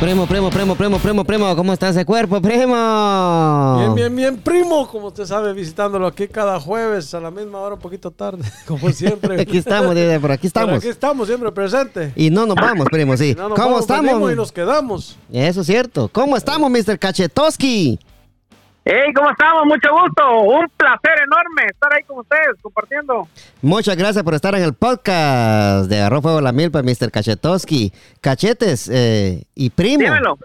Primo, primo, primo, primo, primo, primo, ¿cómo está ese cuerpo, primo? Bien, bien, bien, primo, como usted sabe, visitándolo aquí cada jueves a la misma hora, un poquito tarde, como siempre. Aquí estamos, dice, por aquí Pero estamos. aquí estamos, siempre presente. Y no nos vamos, primo, sí. No nos ¿Cómo vamos, estamos? Y nos quedamos. Eso es cierto. ¿Cómo estamos, Mr. Cachetoski? Hey, ¿cómo estamos? Mucho gusto. Un placer enorme estar ahí con ustedes compartiendo. Muchas gracias por estar en el podcast de Agarró Fuego la Milpa, Mr. Cachetoski. Cachetes eh, y primo. Dímelo.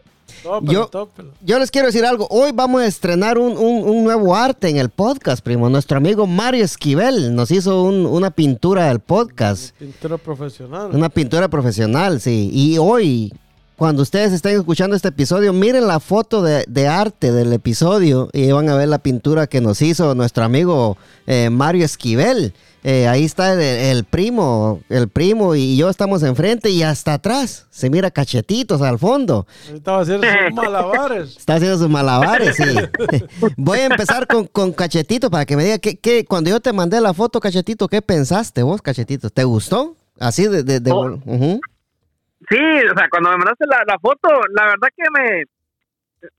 Tópelo, Yo- tópelo. Yo les quiero decir algo. Hoy vamos a estrenar un, un- un nuevo arte en el podcast, primo. Nuestro amigo Mario Esquivel nos hizo un- una pintura del podcast. Pintura profesional. Una pintura profesional, sí. Y hoy, cuando ustedes estén escuchando este episodio, miren la foto de, de arte del episodio y van a ver la pintura que nos hizo nuestro amigo eh, Mario Esquivel. Eh, ahí está el, el primo, el primo y yo estamos enfrente y hasta atrás. Se mira cachetitos al fondo. Estaba haciendo sus malabares. Está haciendo sus malabares, sí. Voy a empezar con, con Cachetito para que me diga qué- cuando yo te mandé la foto, Cachetito, ¿qué pensaste vos, Cachetito? ¿Te gustó? Así de... de, de- Oh. Sí, o sea, cuando me mandaste la, la foto, la verdad que me...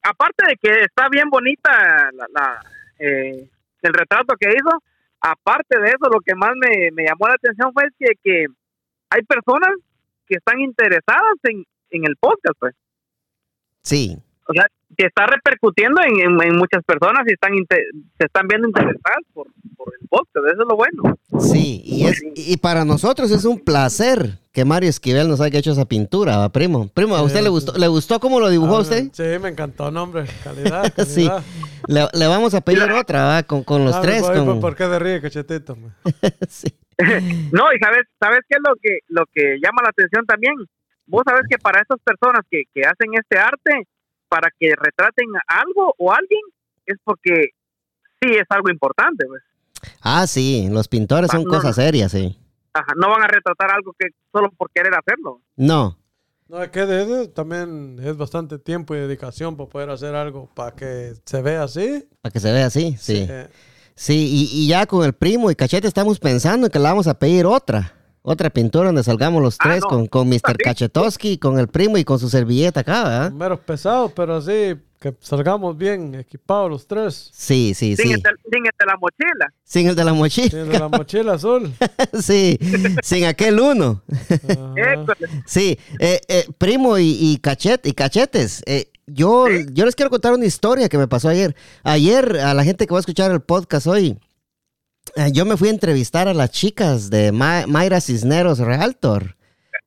Aparte de que está bien bonita la, la, eh, el retrato que hizo, aparte de eso, lo que más me, me llamó la atención fue que, que hay personas que están interesadas en, en el podcast, pues. Sí. O sea, que está repercutiendo en, en- en muchas personas y están se están viendo interesadas por, por el podcast, eso es lo bueno. Sí, y, es, y para nosotros es un placer que Mario Esquivel nos haya hecho esa pintura, ¿va, primo. Primo, ¿a usted le gustó, le gustó cómo lo dibujó Ah, usted? Sí, me encantó, nombre. Calidad, calidad. Sí. Le, le vamos a pedir otra, ¿va? Con, con los Ah, tres. ¿por- con- ¿Por qué de ríe, cachetito? Sí. No, y sabes, sabes qué es lo que lo que llama la atención también. Vos sabes que para estas personas que, que hacen este arte, para que retraten algo o alguien, es porque sí es algo importante, pues. Ah, sí, los pintores son No, cosas no. serias, sí. Ajá, no van a retratar algo que solo por querer hacerlo. No, No, es que de, de- también es bastante tiempo y dedicación para poder hacer algo para que se vea así. para que se vea así, sí. Sí, y, y ya con el primo y Cachete estamos pensando en que le vamos a pedir otra. Otra pintura donde salgamos los Ah, tres no. con, con Mr. Sí. Cachetoski, con el primo y con su servilleta acá, ¿verdad? meros pesados, pero así que salgamos bien equipados los tres. Sí, sí, Sin, sí. el de, sin el de la mochila. Sin el de la mochila. Tiene la mochila azul. sí, sin aquel uno. Sí, eh, eh, primo y, y, cachet, y cachetes. eh, yo, yo les quiero contar una historia que me pasó ayer. Ayer, a la gente que va a escuchar el podcast hoy, yo me fui a entrevistar a las chicas de Ma- Mayra Cisneros Realtor.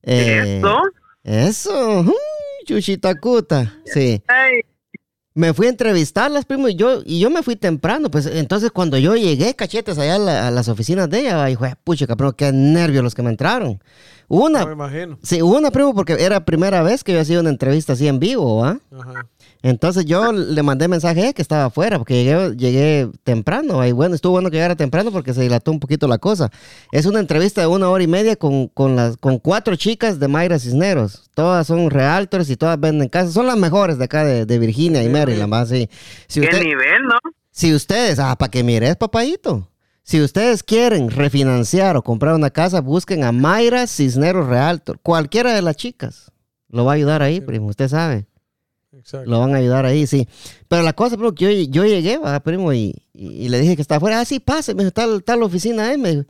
Eh, Eso. Eso, uy, chuchitacuta. Sí. Ay, Me fui a entrevistarlas, primo, y yo, y yo me fui temprano. Pues entonces cuando yo llegué, cachetes, allá a, la- a las oficinas de ella, dijo, pucha, cabrón, qué nervios los que me entraron. Una, No me imagino. Sí, hubo una primo porque era primera vez que yo hacía una entrevista así en vivo, ¿va? Ajá. Entonces yo le mandé mensaje que estaba afuera porque llegué, llegué temprano. Y bueno, estuvo bueno que llegara temprano porque se dilató un poquito la cosa. Es una entrevista de una hora y media con, con, las, con cuatro chicas de Mayra Cisneros. Todas son realtors y todas venden casas. Son las mejores de acá de, de Virginia y Maryland, ¿va? Sí. Si, qué nivel, ¿no? si ustedes, ah, para que mires, papayito. Si ustedes quieren refinanciar o comprar una casa, busquen a Mayra Cisneros Realtor. Cualquiera de las chicas lo va a ayudar ahí, primo. Usted sabe. Exacto. Lo van a ayudar ahí, sí. Pero la cosa, primo, que yo, yo llegué, va, primo, y, y- y le dije que estaba afuera. Ah, sí, pase, me dijo, está, está la oficina ahí, me dijo.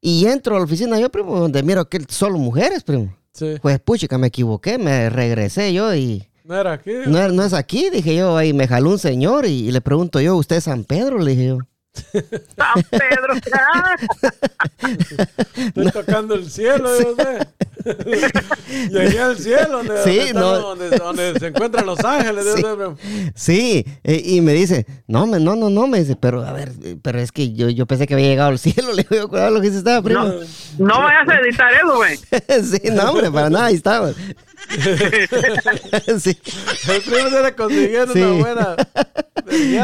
Y entro a la oficina yo, primo, donde miro que solo mujeres, primo. Sí. Pues, puchica, me equivoqué, me regresé yo y... No era aquí. No, es- no es aquí, dije yo, ahí me jaló un señor y, y le pregunto yo, ¿usted es San Pedro? Le dije yo. San Pedro. Estoy tocando el cielo, yo sé. Llegué al cielo, donde, Sí, donde, no. donde, donde se encuentran los ángeles. Sí. Sí, eh, y me dice, no, me, no, no, no, me dice, pero a ver, pero es que yo, yo pensé que había llegado al cielo, le digo, cuidado lo que dice estaba, primo. no, no vayas a editar eso, güey. sí, no, hombre, para nada, ahí estaba. sí, El primo se le consiguieron Sí. una buena.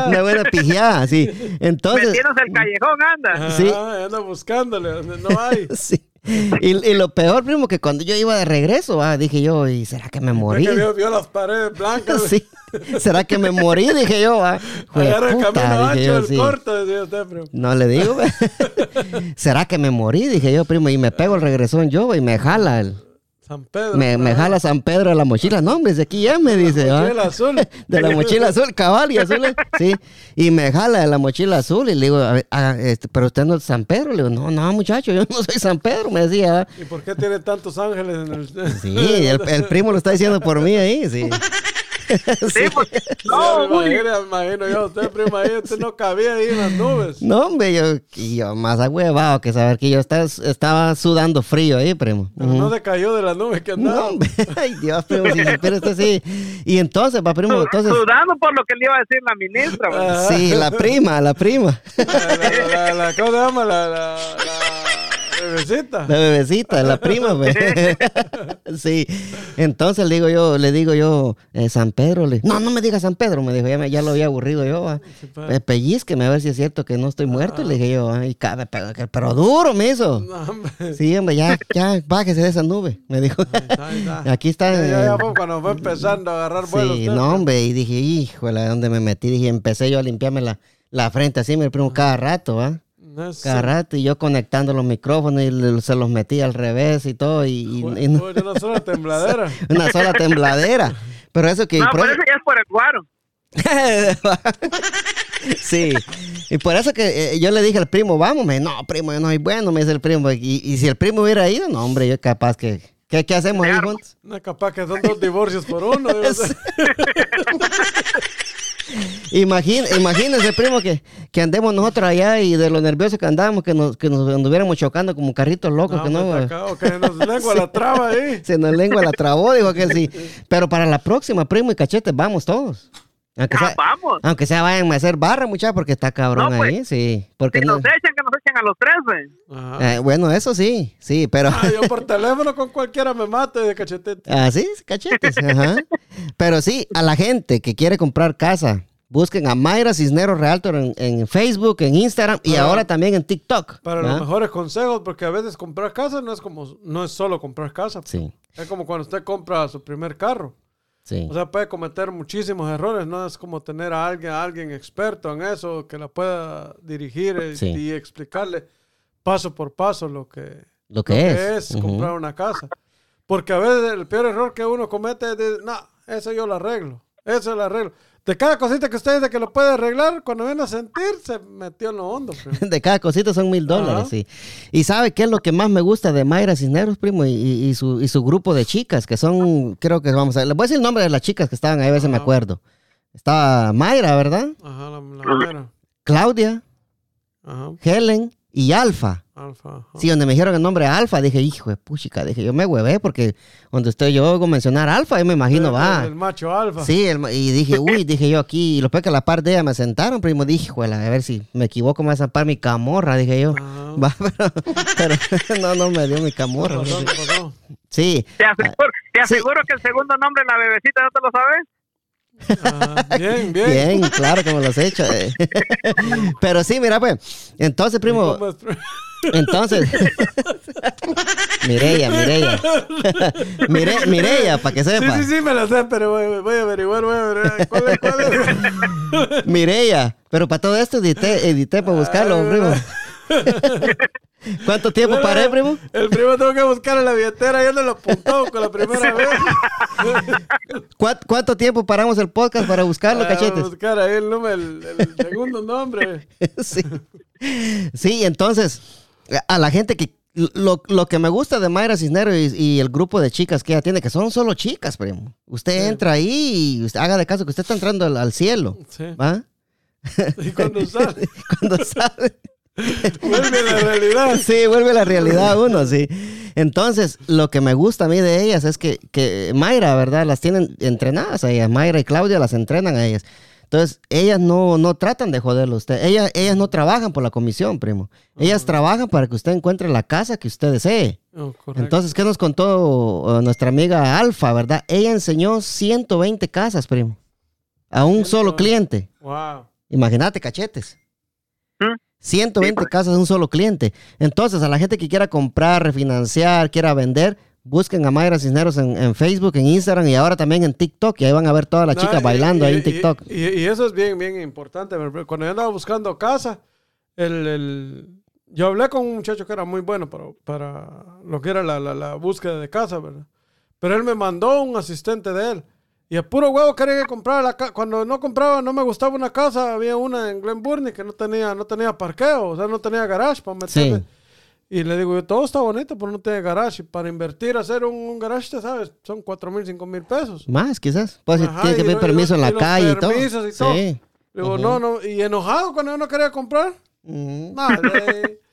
una buena pijeada, sí. Entonces, Metiéndose el callejón, anda. Sí. anda buscándole donde no hay. sí. Y, y lo peor, primo, que cuando yo iba de regreso, ah, dije yo, ¿y será que me morí? Que vio, vio las paredes blancas. Sí, ¿será que me morí? Dije yo, ah. Agarra el camino ancho, el sí. corto, decía usted, primo. No le digo, ¿Será que me morí? Dije yo, primo, y me pego el regresón yo y me jala el, San Pedro. Me, me ah, jala San Pedro de la mochila. No, hombre, de aquí ya me dice. ¿va? mochila azul. De la mochila azul, cabal y azul. ¿eh? Sí. Y me jala de la mochila azul y le digo, ah, este, pero usted no es San Pedro. Le digo, no, no, muchacho, yo no soy San Pedro, me decía. ¿va? ¿Y por qué tiene tantos ángeles en el.? Sí, el, el primo lo está diciendo por mí ahí, sí. Sí, pues, No, no, imagino, imagino yo, usted, prima, ahí usted no cabía ahí en las nubes. No, hombre, yo, yo más agüevado que saber que yo estaba, estaba sudando frío ahí, primo. Pero no se cayó de las nubes que No, andaba. hombre, ay Dios, primo, si supera usted sí. Y entonces, va, primo, entonces, sudando por lo que le iba a decir la ministra. sí, la prima, la prima, La, la, la, la- ¿Cómo se llama? La, la, la bebecita. la bebecita, la prima, pues. Sí, entonces le digo yo, le digo yo, eh, San Pedro, le, no, no me diga San Pedro, me dijo, ya, me- ya lo había aburrido yo, pues. Eh, pellizqueme a ver si es cierto que no estoy muerto, le dije yo, ay, cabe, pero, pero duro me hizo. No, hombre. Sí, hombre, ya, ya, bájese de esa nube, me dijo. Ahí está. Aquí está. Ya, ya, ya eh, cuando fue empezando a agarrar vuelo. Sí, no, hombre, y dije, híjole, ¿a dónde me metí? Dije, empecé yo a limpiarme la, la frente así, mi primo, cada rato. No sé. Cada rato, y yo conectando los micrófonos y le- se los metí al revés y todo, y, y- Fue- y no- una sola tembladera. una sola tembladera. Pero eso que... No, por por eso- eso ya es por el guaro. sí, y por eso que eh, yo le dije al primo, vamos, me, no, primo, yo no soy bueno, me dice el primo, y, y si el primo hubiera ido, no, hombre, yo capaz que... ¿Qué, qué hacemos ahí juntos? No, capaz que son dos divorcios por uno. Imagín, imagínense, primo, que, que andemos nosotros allá y de lo nerviosos que andábamos, que nos, que nos anduviéramos chocando como carritos locos, que No, no, me güey. tocaba, que nos lengua la traba ahí. se nos lengua la trabó, dijo que sí. Pero para la próxima, primo y cachete, vamos todos. Aunque Ah, sea, vamos. aunque sea vayan a hacer barra, muchachos, porque está cabrón No, pues. ahí, sí. Porque Si no, nos echan, que nos echen a los tres, eh, bueno, eso sí, sí, pero Ah, yo por teléfono con cualquiera me mate de cachetete. así, cachetes, ajá. Pero sí, a la gente que quiere comprar casa, busquen a Mayra Cisneros Realtor en, en Facebook, en Instagram y Ah. ahora también en TikTok. Para ¿verdad? los mejores consejos, porque a veces comprar casa no es como, no es solo comprar casa. Sí, Es como cuando usted compra su primer carro. Sí. O sea, puede cometer muchísimos errores, no es como tener a alguien, a alguien experto en eso que la pueda dirigir y, Sí. y explicarle paso por paso lo que, Lo que es. Ujú. comprar una casa. Porque a veces el peor error que uno comete es decir, no, eso yo lo arreglo, eso lo arreglo. De cada cosita que usted dice que lo puede arreglar, cuando viene a sentir, se metió en lo hondo. pues. De cada cosita son mil dólares, sí. Y sabe qué es lo que más me gusta de Mayra Cisneros, primo, y, su, y su grupo de chicas, que son, creo que vamos a les voy a decir el nombre de las chicas que estaban ahí, a ver si me Ajá. acuerdo. Estaba Mayra, ¿verdad? Ajá, la, la. Claudia, Ajá, Helen y Alfa. Alfa. ajá. Sí, donde me dijeron el nombre Alfa, dije, hijo de puchica, dije, yo me huevé porque donde estoy yo oigo mencionar Alfa, yo me imagino, El- va. El, macho alfa. Sí, el y dije, uy, dije yo aquí, y lo peor que a la par de ella me sentaron, primo, dije, juela, a ver si me equivoco, me va a zampar mi camorra, dije yo. Ajá. Va, pero, pero no, no me dio mi camorra. ¿Qué pasó? ¿Qué pasó? Sí, Te aseguro, te Sí. aseguro que el segundo nombre de la bebecita, ¿no te lo sabes? Ah, bien, bien. bien, claro me los he hecho. eh. Pero sí, mira, pues, entonces, primo, entonces, Mireya, Mireya, Mire, Mireya, para que Sí, sepa, sí, sí, me lo sé, pero voy, voy a averiguar, voy a averiguar. ¿Cuál es? ¿Cuál es? Mireya, pero para todo esto edité, edité para buscarlo, Ah, primo. ¿Cuánto tiempo paré, primo? El primo tengo que buscar en la billetera, ya no lo apuntó con la primera vez. ¿Cuánto, cuánto tiempo paramos el podcast para buscarlo, Ah, cachetes? Voy a buscar ahí el número, el, el segundo nombre. sí. Sí, entonces, a la gente que. Lo, lo que me gusta de Mayra Cisneros y, y el grupo de chicas que ella tiene, que son solo chicas, primo. Usted Sí. entra ahí y usted haga de caso que usted está entrando al, al cielo. Sí. ¿Va? Y cuando sale, Cuando sale. Vuelve a la realidad. Sí, vuelve a la realidad uno, sí. Entonces, lo que me gusta a mí de ellas es que, que Mayra, ¿verdad? Las tienen entrenadas a ellas. Mayra y Claudia las entrenan a ellas. Entonces, ellas no, no tratan de joderlo a usted. Ellas, ellas no trabajan por la comisión, primo. Ellas trabajan para que usted encuentre la casa que usted desee. Oh. Entonces, ¿qué nos contó uh, nuestra amiga Alfa, verdad? Ella enseñó 120 casas, primo. A un solo 120. cliente. wow. Imagínate, cachetes. ¿Mm? 120 Sí, pues. casas de un solo cliente. Entonces, a la gente que quiera comprar, refinanciar, quiera vender, busquen a Mayra Cisneros en, en Facebook, en Instagram y ahora también en TikTok. Y ahí van a ver todas las No, chicas bailando y- ahí en y- TikTok. Y, y eso es bien, bien importante. Cuando yo andaba buscando casa, el, el- yo hablé con un muchacho que era muy bueno para, para lo que era la, la- la búsqueda de casa, ¿verdad? Pero él me mandó un asistente de él. Y a puro huevo quería que comprara la casa. Cuando no compraba, no me gustaba una casa. Había una en Glen Burnie que no tenía, no tenía parqueo, o sea, no tenía garage para meterme. Sí. Y le digo, yo, todo está bonito, pero no tiene garage. Y para invertir, hacer un, un garage, te sabes, son cuatro mil, cinco mil pesos. Más, quizás. Pues Ajá, tiene que pedir permiso en la calle y todo. permisos y todo. Sí. Le digo, no, no. Y enojado cuando yo no quería comprar. Ujú. Madre.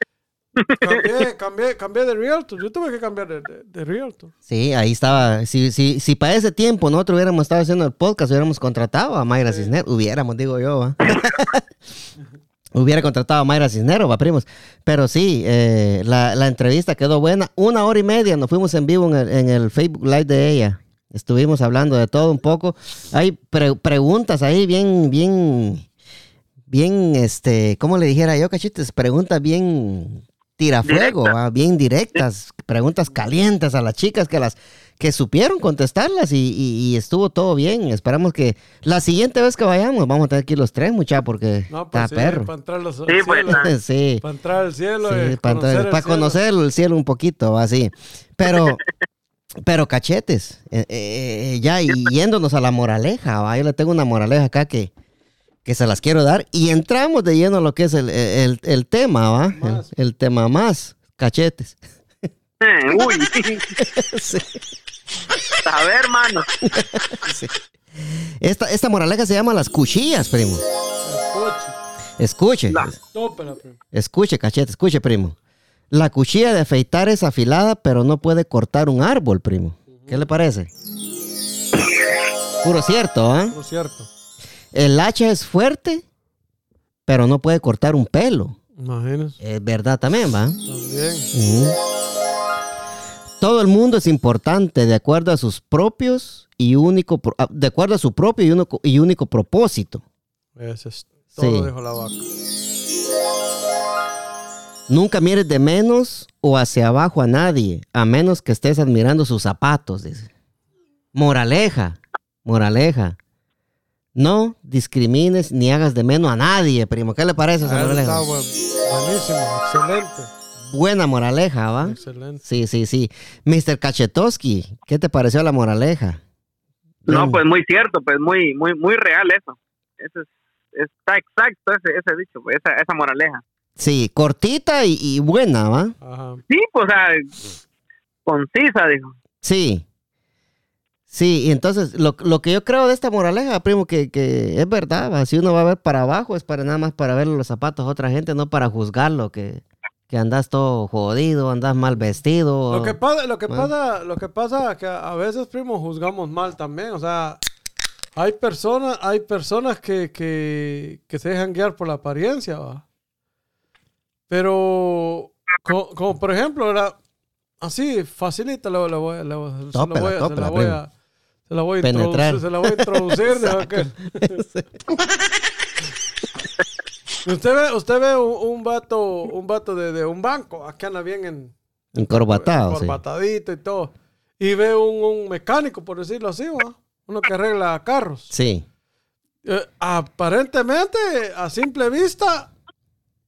cambié, cambié, cambié de Realtor. Yo tuve que cambiar de, de, de Realtor. Sí, ahí estaba. Si, si, si para ese tiempo nosotros hubiéramos estado haciendo el podcast, hubiéramos contratado a Mayra Cisneros. Hubiéramos, digo yo. Hubiera contratado a Mayra Cisneros, va, primos. Pero sí, eh, la, la entrevista quedó buena. Una hora y media nos fuimos en vivo en el, en el Facebook Live de ella. Estuvimos hablando de todo un poco. Hay pre- preguntas ahí bien, bien, bien, este, ¿cómo le dijera yo, cachites? Preguntas bien tirafuego, Directas. ¿va? bien directas, preguntas calientes a las chicas que las que supieron contestarlas y, y- y estuvo todo bien. Esperamos que la siguiente vez que vayamos vamos a tener que ir los tres, mucha, porque No, está pues sí, perro. para entrar, los, al Sí, pues, cielo, ah. sí. para entrar al cielo. Sí, y para, conocer entrar- el para cielo. conocer el cielo un poquito, así. Pero, pero cachetes, eh, eh, ya y yéndonos a la moraleja, ¿va? yo le tengo una moraleja acá que, que se las quiero dar. Y entramos de lleno a lo que es el, el- el tema, ¿va? El, Más. el tema más, cachetes. Eh, Uy. Sí. A ver, hermano. Esta, esta moraleja se llama las cuchillas, primo. Escuche, Escuche, La- escuche, cachete, escuche, primo. La cuchilla de afeitar es afilada, pero no puede cortar un árbol, primo. ¿Qué le parece? Puro cierto, ¿ah? Por cierto. El hacha es fuerte, pero no puede cortar un pelo. Imagínese. Es verdad también, ¿va? También. Todo el mundo es importante de acuerdo a sus propios y único, ah, de acuerdo a su propio y único, y único propósito. Ese es todo, Sí. dijo la vaca. Nunca mires de menos o hacia abajo a nadie, a menos que estés admirando sus zapatos, dice. Moraleja, moraleja. No discrimines ni hagas de menos a nadie, primo. ¿Qué le parece esa Ah, moraleja? Buenísimo, excelente. Buena moraleja, ¿va? Excelente. Sí, sí, sí. Mr. Kachetowski, ¿qué te pareció la moraleja? No, Bien. pues muy cierto, pues muy, muy, muy real eso. Eso es, está exacto ese, ese dicho, pues, esa, esa moraleja. Sí, cortita y, y buena, ¿va? Ajá. Sí, pues, o sea, concisa, dijo. Sí. Sí, y entonces lo, lo que yo creo de esta moraleja, primo, que, que es verdad, ¿va? si uno va a ver para abajo es para nada más para ver los zapatos a otra gente, no para juzgarlo, que, que andas todo jodido, andas mal vestido. Lo que pasa, lo que Bueno. pasa, lo que pasa es que a veces, primo, juzgamos mal también. O sea, hay personas, hay personas que, que, que se dejan guiar por la apariencia, ¿va? Pero, co- como, por ejemplo, era así, facilita, la voy, a- se la voy a, Penetrar. introducir, se la voy a introducir. Usted ve, usted ve un, un vato, un vato de, de un banco, aquí anda bien en, Encorbatado, sí. corbatadito y todo. Y ve un, un mecánico, por decirlo así, uno que arregla carros. Sí, Eh, aparentemente, a simple vista,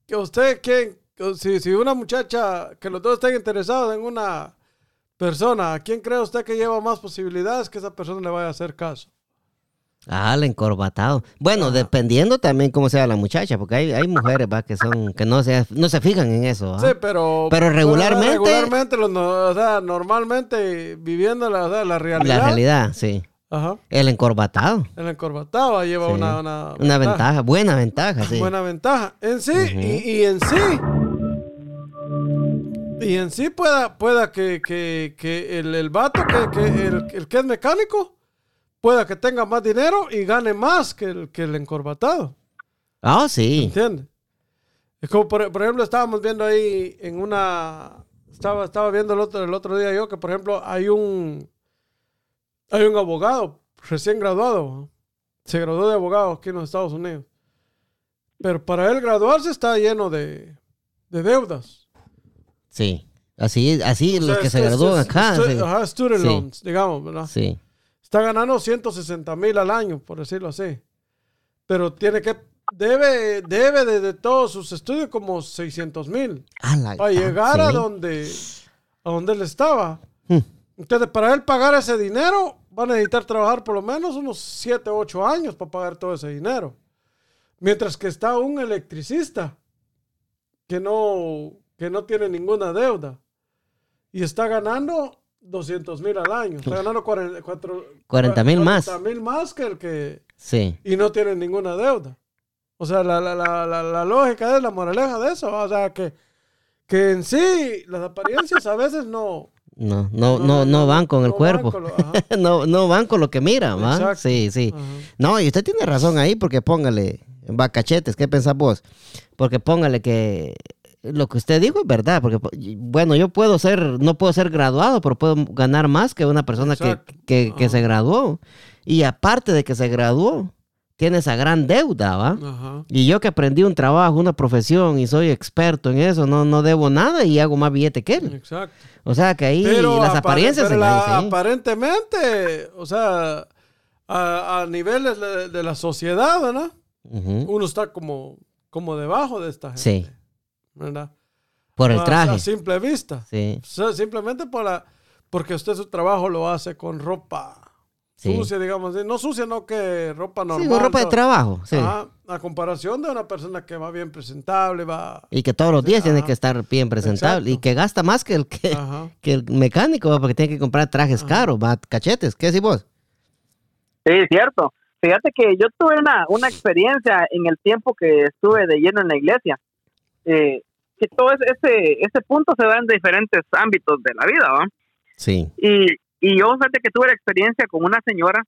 que usted, ¿quién? Si, si una muchacha, que los dos estén interesados en una persona, ¿a quién cree usted que lleva más posibilidades que esa persona le vaya a hacer caso? Ah, el encorbatado. Bueno, dependiendo también cómo sea la muchacha, porque hay, hay mujeres, va, que son, que no se, no se fijan en eso, ¿va? Sí, pero... Pero regularmente- Regularmente, los o sea, normalmente viviendo la, o sea, la realidad. La realidad, sí. Aja. El encorbatado. El encorbatado lleva Sí. una, una, Una ventaja, buena ventaja, sí. buena ventaja. En sí, y en sí. Y en sí pueda, pueda que, que, que el, el vato, que, que el, el que es mecánico, pueda que tenga más dinero y gane más que el, que el encorbatado. Ah, sí. ¿Entiendes? Es como, por, por ejemplo, estábamos viendo ahí en una... Estaba, estaba viendo el otro, el otro día yo que, por ejemplo, hay un... Hay un abogado recién graduado. Se graduó de abogado aquí en los Estados Unidos. Pero para él graduarse está lleno de, de deudas. Sí. Así, así O los sea, que se gradúan acá. sí. Ajá, student Sí. loans, digamos, ¿verdad? Sí. Está ganando 160 mil al año, por decirlo así. Pero tiene que, debe, debe de, de todos sus estudios como 600 mil. La- Para llegar a donde, a donde él estaba. Hmm. Entonces, para él pagar ese dinero, va a necesitar trabajar por lo menos unos 7 o 8 años para pagar todo ese dinero. Mientras que está un electricista que no, que no tiene ninguna deuda y está ganando 200 mil al año. Está ganando 40 mil más. 40 mil más que el que... Sí. Y no tiene ninguna deuda. O sea, la, la, la, la, lógica es la moraleja de eso. O sea, que, que en sí las apariencias a veces no... No, no, no, no, van con el cuerpo. no, no van con lo que miran, ¿va? Sí, sí. No, y usted tiene razón ahí porque póngale, bacachetes, ¿qué pensás vos? Porque póngale que lo que usted dijo es verdad, porque bueno, yo puedo ser, no puedo ser graduado, pero puedo ganar más que una persona que, que, se graduó. Y aparte de que se graduó, tiene esa gran deuda, ¿va? Y yo que aprendí un trabajo, una profesión y soy experto en eso, no, no debo nada y hago más billete que él. Exacto. O sea que ahí las apariencias pero aparentemente, o sea, a, niveles de, la sociedad, ¿verdad? Uno está como, como debajo de esta gente. Sí. ¿Verdad? Por el traje. A simple vista. Sí. simplemente por la, porque usted su trabajo lo hace con ropa sucia, digamos. No sucia, no que ropa normal. Sí, ropa de trabajo. Sí. a comparación de una persona que va bien presentable, va... Y que todos los días tiene que estar bien presentable. Y que gasta más que el, que, que el mecánico, porque tiene que comprar trajes caros, va, cachetes. ¿Qué decís vos? Sí, cierto. Fíjate que yo tuve una, una experiencia en el tiempo que estuve de lleno en la iglesia. Eh, que todo ese, ese punto se da en diferentes ámbitos de la vida, ¿va? Sí. Y, y yo, fíjate que tuve la experiencia con una señora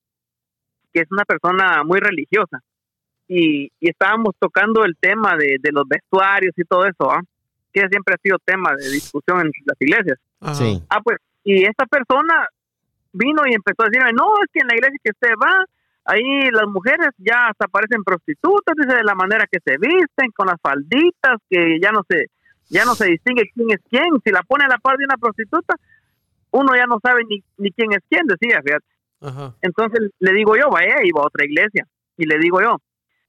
que es una persona muy religiosa. Y, y estábamos tocando el tema de, de, los vestuarios y todo eso, ¿va? Que siempre ha sido tema de discusión en las iglesias. Sí. Ah, pues, y esta persona vino y empezó a decirme, no, es que en la iglesia que usted va, ahí las mujeres ya hasta parecen prostitutas, dice de la manera que se visten, con las falditas, que ya no se, ya no se distingue quién es quién. Si la pone a la par de una prostituta, uno ya no sabe ni, ni quién es quién, decía, fíjate. Entonces le digo yo, vaya, iba a otra iglesia. Y le digo yo,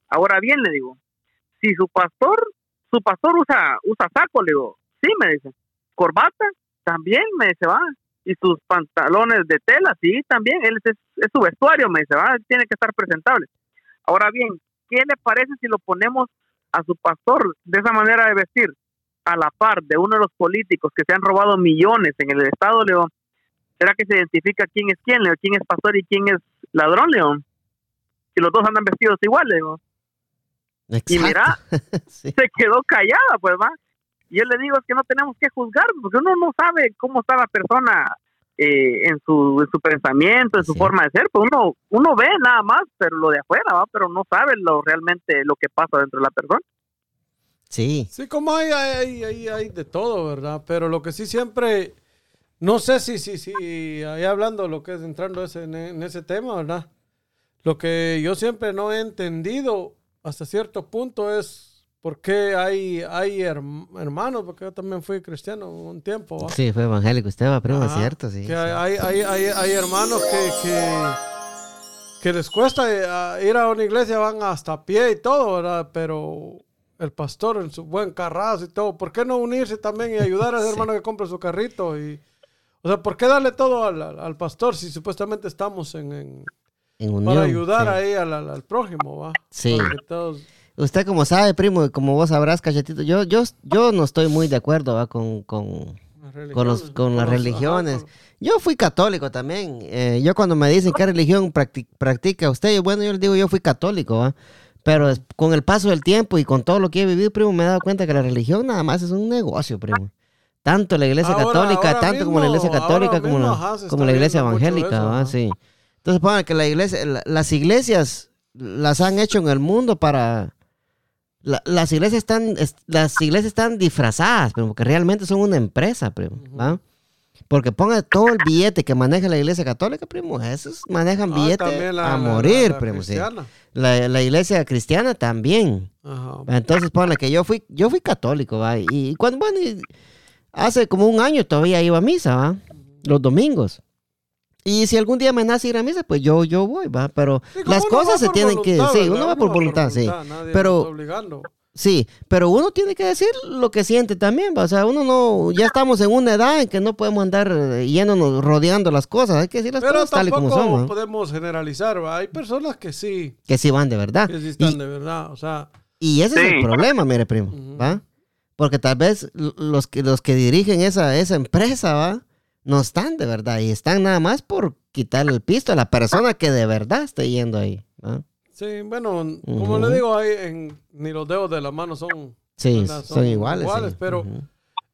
ahora bien, le digo, si su pastor, su pastor usa, usa saco, le digo, sí, me dice, corbata, también me dice, va, y sus pantalones de tela, sí, también, él es, su vestuario, me dice, va, tiene que estar presentable. Ahora bien, ¿qué le parece si lo ponemos a su pastor de esa manera de vestir? A la par de uno de los políticos que se han robado millones en el Estado, León, ¿será que se identifica quién es quién, León? ¿Quién es pastor y quién es ladrón, León? Si los dos andan vestidos igual, León. Y mira, se quedó callada, pues va. Y yo le digo, es que no tenemos que juzgar, porque uno no sabe cómo está la persona eh, en, su, en su pensamiento, en su forma de ser. Pues uno, uno ve nada más, pero lo de afuera, ¿va? pero no sabe lo realmente lo que pasa dentro de la persona. Sí. Sí, como hay, hay, hay, hay de todo, ¿verdad? Pero lo que sí siempre, no sé si, si, si, ahí hablando lo que es entrando ese, en ese tema, ¿verdad? Lo que yo siempre no he entendido hasta cierto punto es por qué hay, hay hermanos, porque yo también fui cristiano un tiempo. ¿va? Sí, fue evangélico, usted va, primo, es cierto, sí. Que hay, hay, hay, hay, hermanos que, que, que les cuesta eh, ir a una iglesia, van hasta pie y todo, ¿verdad? Pero el pastor en su buen carrazo y todo. ¿Por qué no unirse también y ayudar a ese hermano que compre su carrito? Y, o sea, ¿por qué darle todo al, pastor si supuestamente estamos en, en, unión, para ayudar ahí al, prójimo, va? Sí. Usted como sabe, primo, como vos sabrás, cachetito, yo, yo, yo no estoy muy de acuerdo ¿va? con, con, con, los, con las religiones. Yo fui católico también. Eh, yo cuando me dicen qué religión practica usted, bueno, yo les digo, yo fui católico, ¿va? Pero con el paso del tiempo y con todo lo que he vivido, primo, me he dado cuenta que la religión nada más es un negocio, primo. Tanto la iglesia católica, tanto como la iglesia católica, como la, como la iglesia evangélica, sí. Entonces, pongan que la iglesia, las iglesias las han hecho en el mundo para... las iglesias están, las iglesias están disfrazadas, primo, porque realmente son una empresa, primo, porque ponga todo el billete que maneja la iglesia católica, primo. Esos manejan ah, billete a morir, primo. La, iglesia cristiana también. Entonces, ponle que yo fui, yo fui católico, ¿va? Y, cuando, bueno, hace como un año todavía iba a misa, ¿va? Los domingos. Y si algún día me nace ir a misa, pues yo, yo voy, ¿va? Pero las cosas se tienen que... Sí, uno va por voluntad, sí. Pero Sí, pero uno tiene que decir lo que siente también, ¿va? o sea, uno no, ya estamos en una edad en que no podemos andar eh, yéndonos, rodeando las cosas, hay que decir las Pero cosas tal y como tampoco son, ¿va? podemos generalizar, ¿va? Hay personas que sí, que sí van de verdad. que sí están Y, de verdad, o sea, y ese es el problema, mire, primo. ¿va? Porque tal vez los que, los que dirigen esa, esa empresa, ¿va? No están de verdad y están nada más por quitarle el pisto a la persona que de verdad esté yendo ahí, ¿va? Sí, bueno, como Ujú. le digo, hay en, ni los dedos de la mano son, son, iguales. sí. pero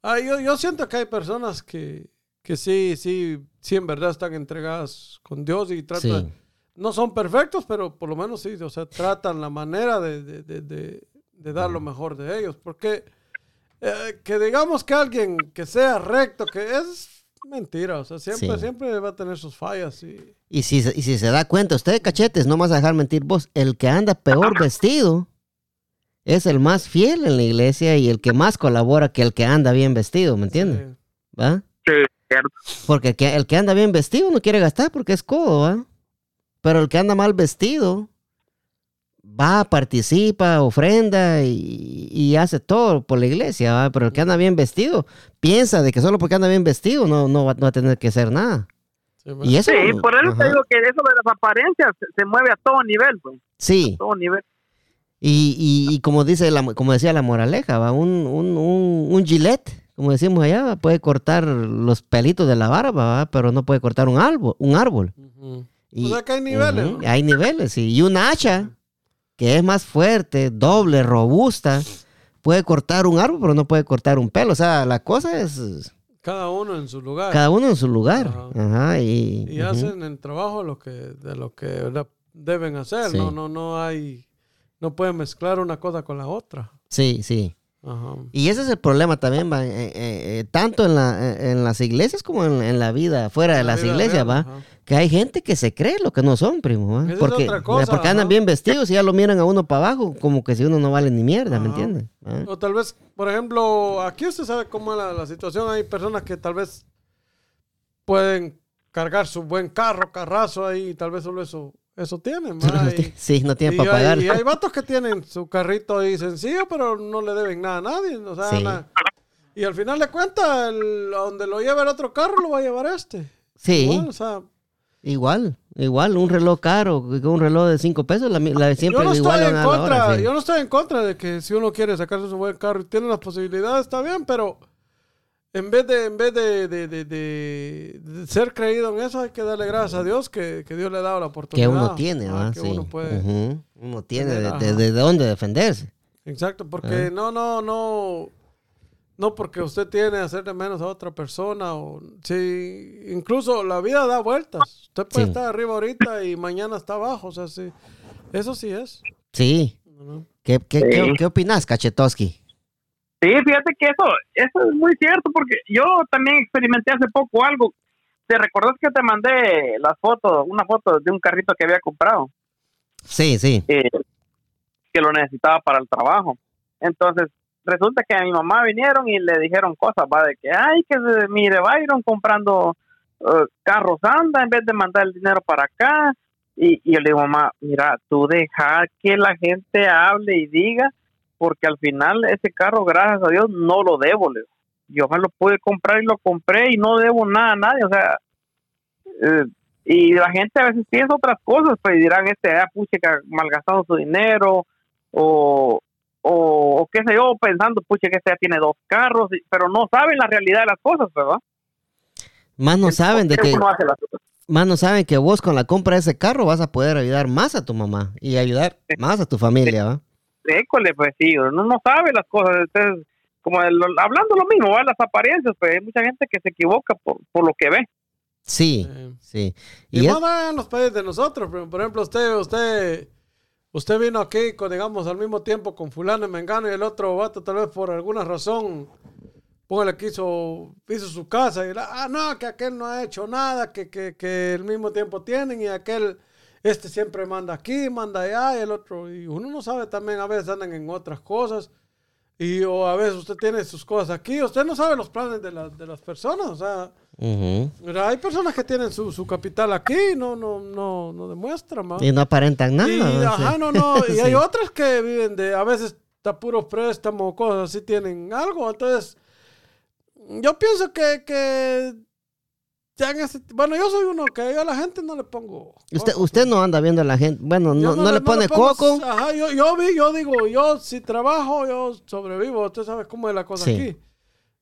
ah, yo, yo siento que hay personas que, que sí, sí, sí, en verdad están entregadas con Dios y tratan, Sí. no son perfectos, pero por lo menos sí, o sea, tratan la manera de, de, de, de- de dar lo mejor de ellos. Porque eh, que digamos que alguien que sea recto, que es mentira, o sea, siempre, Sí. siempre va a tener sus fallas y... Y si, se- y si se da cuenta, usted, cachetes, no vas a dejar mentir vos, el que anda peor vestido es el más fiel en la iglesia y el que más colabora que el que anda bien vestido, ¿me entiendes? Sí. ¿Va? Sí, cierto. Porque el que, el que anda bien vestido no quiere gastar porque es codo, ¿va? Pero el que anda mal vestido va, participa, ofrenda y, y hace todo por la iglesia, ¿va? Pero el que anda bien vestido piensa de que solo porque anda bien vestido no, no, va, no va a tener que hacer nada. Sí, bueno. Y eso... Sí, por eso ajá, te digo que eso de las apariencias se, se mueve a todo nivel, pues, Sí, todo nivel. y, y, y como dice la, como decía la moraleja, ¿va? Un, un, un, un gilet, como decimos allá, ¿va? puede cortar los pelitos de la barba, ¿va? pero no puede cortar un árbol. Un árbol. Ujú. Y- O sea que hay niveles. Hay niveles, sí. Y una hacha, que es más fuerte, doble, robusta, puede cortar un árbol, pero no puede cortar un pelo. O sea, la cosa es Cada uno en su lugar. cada uno en su lugar. Ajá. Ajá, y, y hacen el trabajo lo que, de lo que ¿verdad? deben hacer. Sí. No, no, no hay, no pueden mezclar una cosa con la otra. Sí, sí. Ajá. Y ese es el problema también, va, eh, eh, eh, tanto en, la, en las iglesias como en, en la vida fuera de La las iglesias, real, va. ajá. Que hay gente que se cree lo que no son, primo. ¿va? Porque, otra cosa, porque andan bien vestidos y ya lo miran a uno para abajo, como que si uno no vale ni mierda, ¿me entiendes? ¿Va? O tal vez, por ejemplo, aquí usted sabe cómo es la, la situación. Hay personas que tal vez pueden cargar su buen carro, carrazo ahí, y tal vez solo eso, eso tienen. No Y- tiene- sí, no tiene y para hay- pagar. Y hay vatos que tienen su carrito ahí sencillo, pero no le deben nada a nadie. O sea, Sí. na- y al final de cuentas, el- donde lo lleva el otro carro, lo va a llevar este. Sí, Igual, o sea, igual, igual, un reloj caro, un reloj de cinco pesos, la, la- siempre yo no, igual estoy en contra, hora, sí. yo no estoy en contra de que si uno quiere sacarse su buen carro y tiene las posibilidades, está bien, pero en vez de, en vez de, de- de- de- de ser creído en eso, hay que darle gracias a Dios que, que Dios le ha dado la que oportunidad. uno tiene, ¿va? que Sí. uno puede. Ujú. Uno tiene de, tener, de- ajá. de dónde defenderse. Exacto, porque no, no, no, no porque usted tiene hacerle menos a otra persona o si incluso la vida da vueltas. Usted puede Sí. estar arriba ahorita y mañana está abajo, o sea, sí, eso sí es. Sí. ¿no? ¿Qué, qué, Sí. qué, qué opinas, Cachetowski? Sí, fíjate que eso, eso es muy cierto, porque yo también experimenté hace poco algo. ¿Te recordás que te mandé las fotos, una foto de un carrito que había comprado, Sí, sí. eh, que lo necesitaba para el trabajo? Entonces, resulta que a mi mamá vinieron y le dijeron cosas, va, de que, ay, que se- mire, Byron comprando eh, carros anda en vez de mandar el dinero para acá. Y, y yo le digo, mamá, mira, tú deja que la gente hable y diga, porque al final ese carro, gracias a Dios, no lo debo. Yo me lo pude comprar y lo compré y no debo nada a nadie. O sea, eh, y la gente a veces piensa otras cosas, pues dirán, este, ah, puche, que ha malgastado su dinero, o, o, o qué sé yo, pensando, puche, que este ya tiene dos carros, pero no saben la realidad de las cosas, ¿verdad? Más no saben de ¿Por qué que, uno hace las cosas? más no saben que vos con la compra de ese carro vas a poder ayudar más a tu mamá y ayudar más a tu familia, ¿va? École, pues sí, uno no sabe las cosas. Entonces, como el- hablando lo mismo, ¿va? las apariencias, pues hay mucha gente que se equivoca por, por lo que ve. Sí, Eh, sí. Y, Y es- más va en los países de nosotros. Por por ejemplo, usted, usted, usted vino aquí, con, digamos, al mismo tiempo con fulano y mengano y el otro vato tal vez por alguna razón, póngale que hizo, hizo su casa y la- ah, no, que aquel no ha hecho nada, que, que, que el mismo tiempo tienen y aquel, este siempre manda aquí, manda allá y el otro, y uno no sabe también, a veces andan en otras cosas. Y o a veces usted tiene sus cosas aquí, usted no sabe los planes de, las de las personas, o sea, Ujú. Mira, hay personas que tienen su, su capital aquí no, no, no, no demuestran, ¿va? Y no aparentan nada. Y, ajá, no, no. Y hay Sí. otras que viven de, a veces está puro préstamo, cosas así tienen algo. Entonces, yo pienso que, que ese- bueno, yo soy uno que yo a la gente no le pongo. Usted, coco, usted no anda viendo a la gente. Bueno, Yo no, no le pone pongo- coco. Ajá, yo, yo vi, yo digo, yo si trabajo, yo sobrevivo. Usted sabe cómo es la cosa Sí. aquí.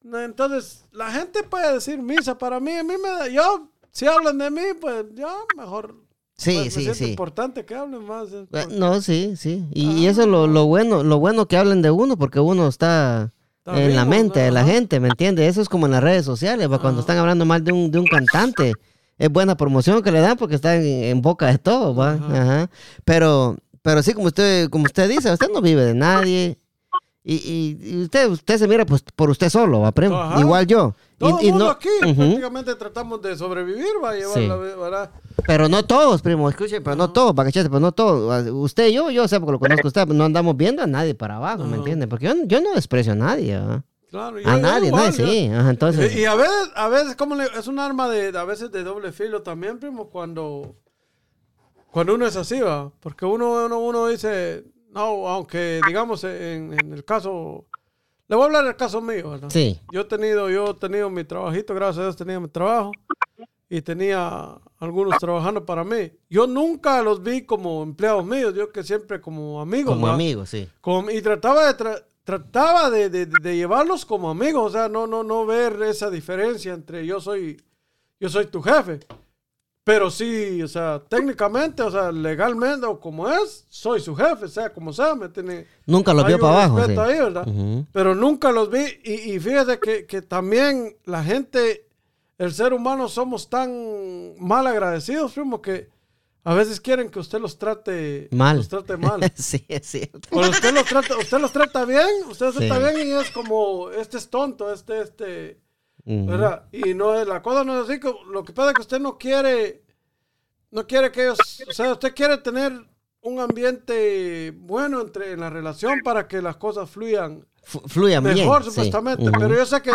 No, Entonces, la gente puede decir misa para mí. A mí me da, yo, si hablan de mí, pues ya mejor. Sí, pues, me sí, siento sí. importante que hablen más. es Eh, porque No, sí, sí. Y, y Ah. eso es lo, lo bueno, lo bueno que hablen de uno, porque uno está en la mente de la gente, ¿me entiende? Eso es como en las redes sociales, va, cuando están hablando mal de un, de un cantante. Es buena promoción que le dan porque está en, en boca de todo, va. Ajá. Ajá. Pero, pero sí, como usted, como usted dice, usted no vive de nadie. Y, y- y usted, usted se mira pues, por usted solo, va, primo. Ajá. Igual yo. Todo y el mundo no- aquí prácticamente tratamos de sobrevivir, va a llevar Sí. la vida, ¿verdad? Pero no todos, primo, escuche, pero no todos, bagachete, pero no todos. Usted y yo, yo sé porque lo conozco usted, no andamos viendo a nadie para abajo, ¿me entiende? Porque yo, yo no desprecio a nadie, ¿va? Claro, A nadie, igual, nadie, sí. Ajá, entonces, Y, y a veces, a veces como le- es un arma de, a veces de doble filo también, primo, cuando, cuando uno es así, va. Porque uno, uno, uno dice, no, aunque digamos en, en el caso, le voy a hablar del caso mío, ¿verdad? sí, Yo he tenido, yo he tenido mi trabajito, gracias a Dios tenía mi trabajo y tenía algunos trabajando para mí. Yo nunca los vi como empleados míos, yo que siempre como amigos. como ¿va? amigos, sí. Como- y trataba de tra- trataba de, de- de llevarlos como amigos, o sea, no, no, no ver esa diferencia entre yo soy, yo soy tu jefe. Pero sí, o sea, técnicamente, o sea, legalmente o como es, soy su jefe, sea como sea, me tiene. Nunca los vio para abajo, sí. ahí, ¿verdad? Ujú. Pero nunca los vi. Y, y fíjese que, que también la gente, el ser humano, somos tan mal agradecidos, primo, que a veces quieren que usted los trate Mal. Los trate mal. sí, es cierto. Cuando usted los trata, usted los trata bien, usted los Sí. trata bien y es como, este es tonto, este, este, Ujú. ¿verdad? Y no es, la cosa no es así, lo que pasa es que usted no quiere, no quiere que ellos, o sea, usted quiere tener un ambiente bueno entre en la relación para que las cosas fluyan F- Fluyan bien. mejor sí. supuestamente, Ujú. pero yo sé que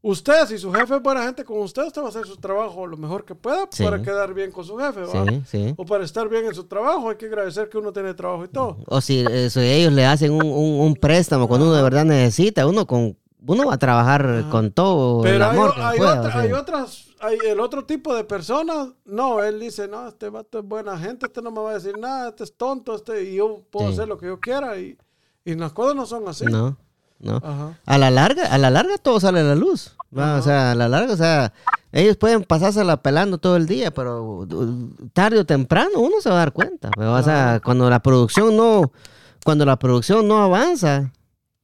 usted, si su jefe es buena gente con usted, usted va a hacer su trabajo lo mejor que pueda Sí. para quedar bien con su jefe. Sí, sí. O para estar bien en su trabajo, hay que agradecer que uno tiene trabajo y todo. O si, eh, si ellos le hacen un, un- un préstamo cuando uno de verdad necesita, uno con uno va a trabajar Ajá. con todo el Pero hay, amor que hay pueda, otra- sí. hay otras, hay el otro tipo de personas, no, él dice, no, este vato es buena gente, este no me va a decir nada, este es tonto, este, y yo puedo Sí. hacer lo que yo quiera, y, y las cosas no son así. No, no. Ajá. A la larga, a la larga todo sale a la luz. Ajá. O sea, a la larga, o sea, ellos pueden pasársela pelando todo el día, pero uh, tarde o temprano uno se va a dar cuenta. pero, O sea, cuando la producción no, cuando la producción no avanza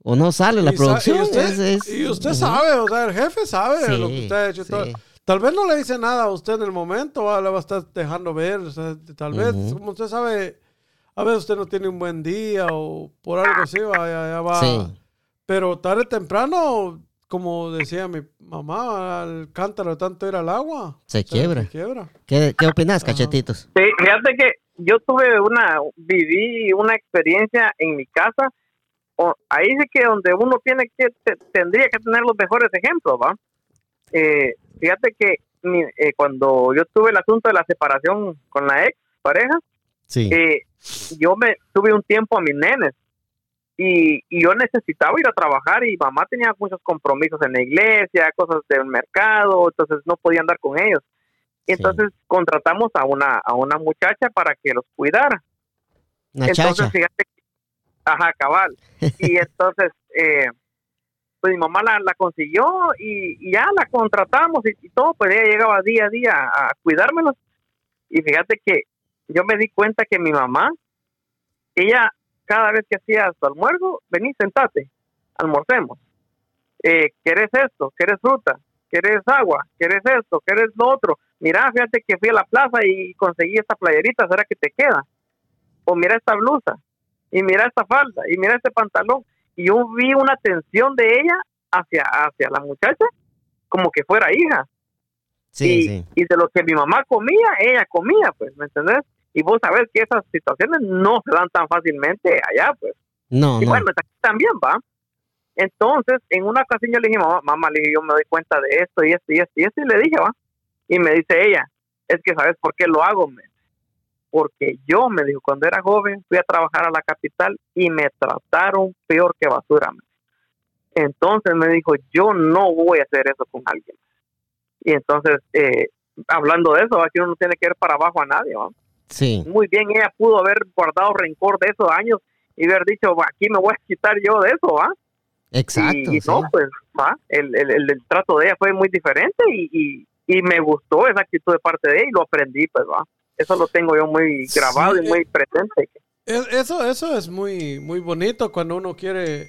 o no sale la Y producción, y usted, es, es- y usted ujú. sabe, o sea, el jefe sabe Sí, lo que usted ha hecho sí. Tal vez no le dice nada a usted en el momento, ¿va? le va a estar dejando ver, o sea, tal vez, Ujú. como usted sabe, a veces usted no tiene un buen día o por algo así, va, ya, ya va. Sí. Pero tarde o temprano, como decía mi mamá, el cántaro tanto ir al agua. Se quiebra. Se quiebra. ¿Qué, qué opinas, cachetitos? Sí, fíjate que yo tuve una, viví una experiencia en mi casa. O- ahí sí que donde uno tiene que, te- tendría que tener los mejores ejemplos, ¿va? Eh, fíjate que eh, cuando yo tuve el asunto de la separación con la ex pareja, Sí. eh, yo me tuve un tiempo a mis nenes y, y yo necesitaba ir a trabajar y mamá tenía muchos compromisos en la iglesia, cosas del mercado, entonces no podía andar con ellos. Entonces contratamos a una a una muchacha para que los cuidara. Una entonces chacha. fíjate, que- ajá, cabal. Y entonces eh, pues mi mamá la, la consiguió y, y ya la contratamos y, y todo, pues ella llegaba día a día a cuidármelos. Y fíjate que yo me di cuenta que mi mamá, ella cada vez que hacía su almuerzo, vení, sentate, almorcemos. Eh, ¿Querés esto? ¿Querés fruta? ¿Querés agua? ¿Querés esto? ¿Querés lo otro? Mira, fíjate que fui a la plaza y conseguí esta playerita, ¿será que te queda? O mira esta blusa, y mira esta falda, y mira este pantalón. Y yo vi una atención de ella hacia, hacia la muchacha, como que fuera hija Sí, y, sí. y de lo que mi mamá comía, ella comía, pues, ¿me entendés? Y vos sabés que esas situaciones no se dan tan fácilmente allá, pues. No, y no. bueno, también va. Entonces, en una ocasión yo le dije, mamá, mamá, le dije, yo me doy cuenta de esto y esto y esto y esto, y le dije, va. Y me dice ella, es que sabes por qué lo hago, me. Porque yo, me dijo, cuando era joven fui a trabajar a la capital y me trataron peor que basura. Entonces me dijo, yo no voy a hacer eso con alguien. Y entonces, eh, hablando de eso, aquí uno no tiene que ir para abajo a nadie. Sí. Muy bien, ella pudo haber guardado rencor de esos años y haber dicho, aquí me voy a quitar yo de eso, ¿va? Exacto. Y, no, pues, ¿va? El, el, el, trato de ella fue muy diferente y, y, y, me gustó esa actitud de parte de ella y lo aprendí, pues, ¿va? Eso lo tengo yo muy grabado y muy presente. Eso, eso es muy, muy bonito cuando uno quiere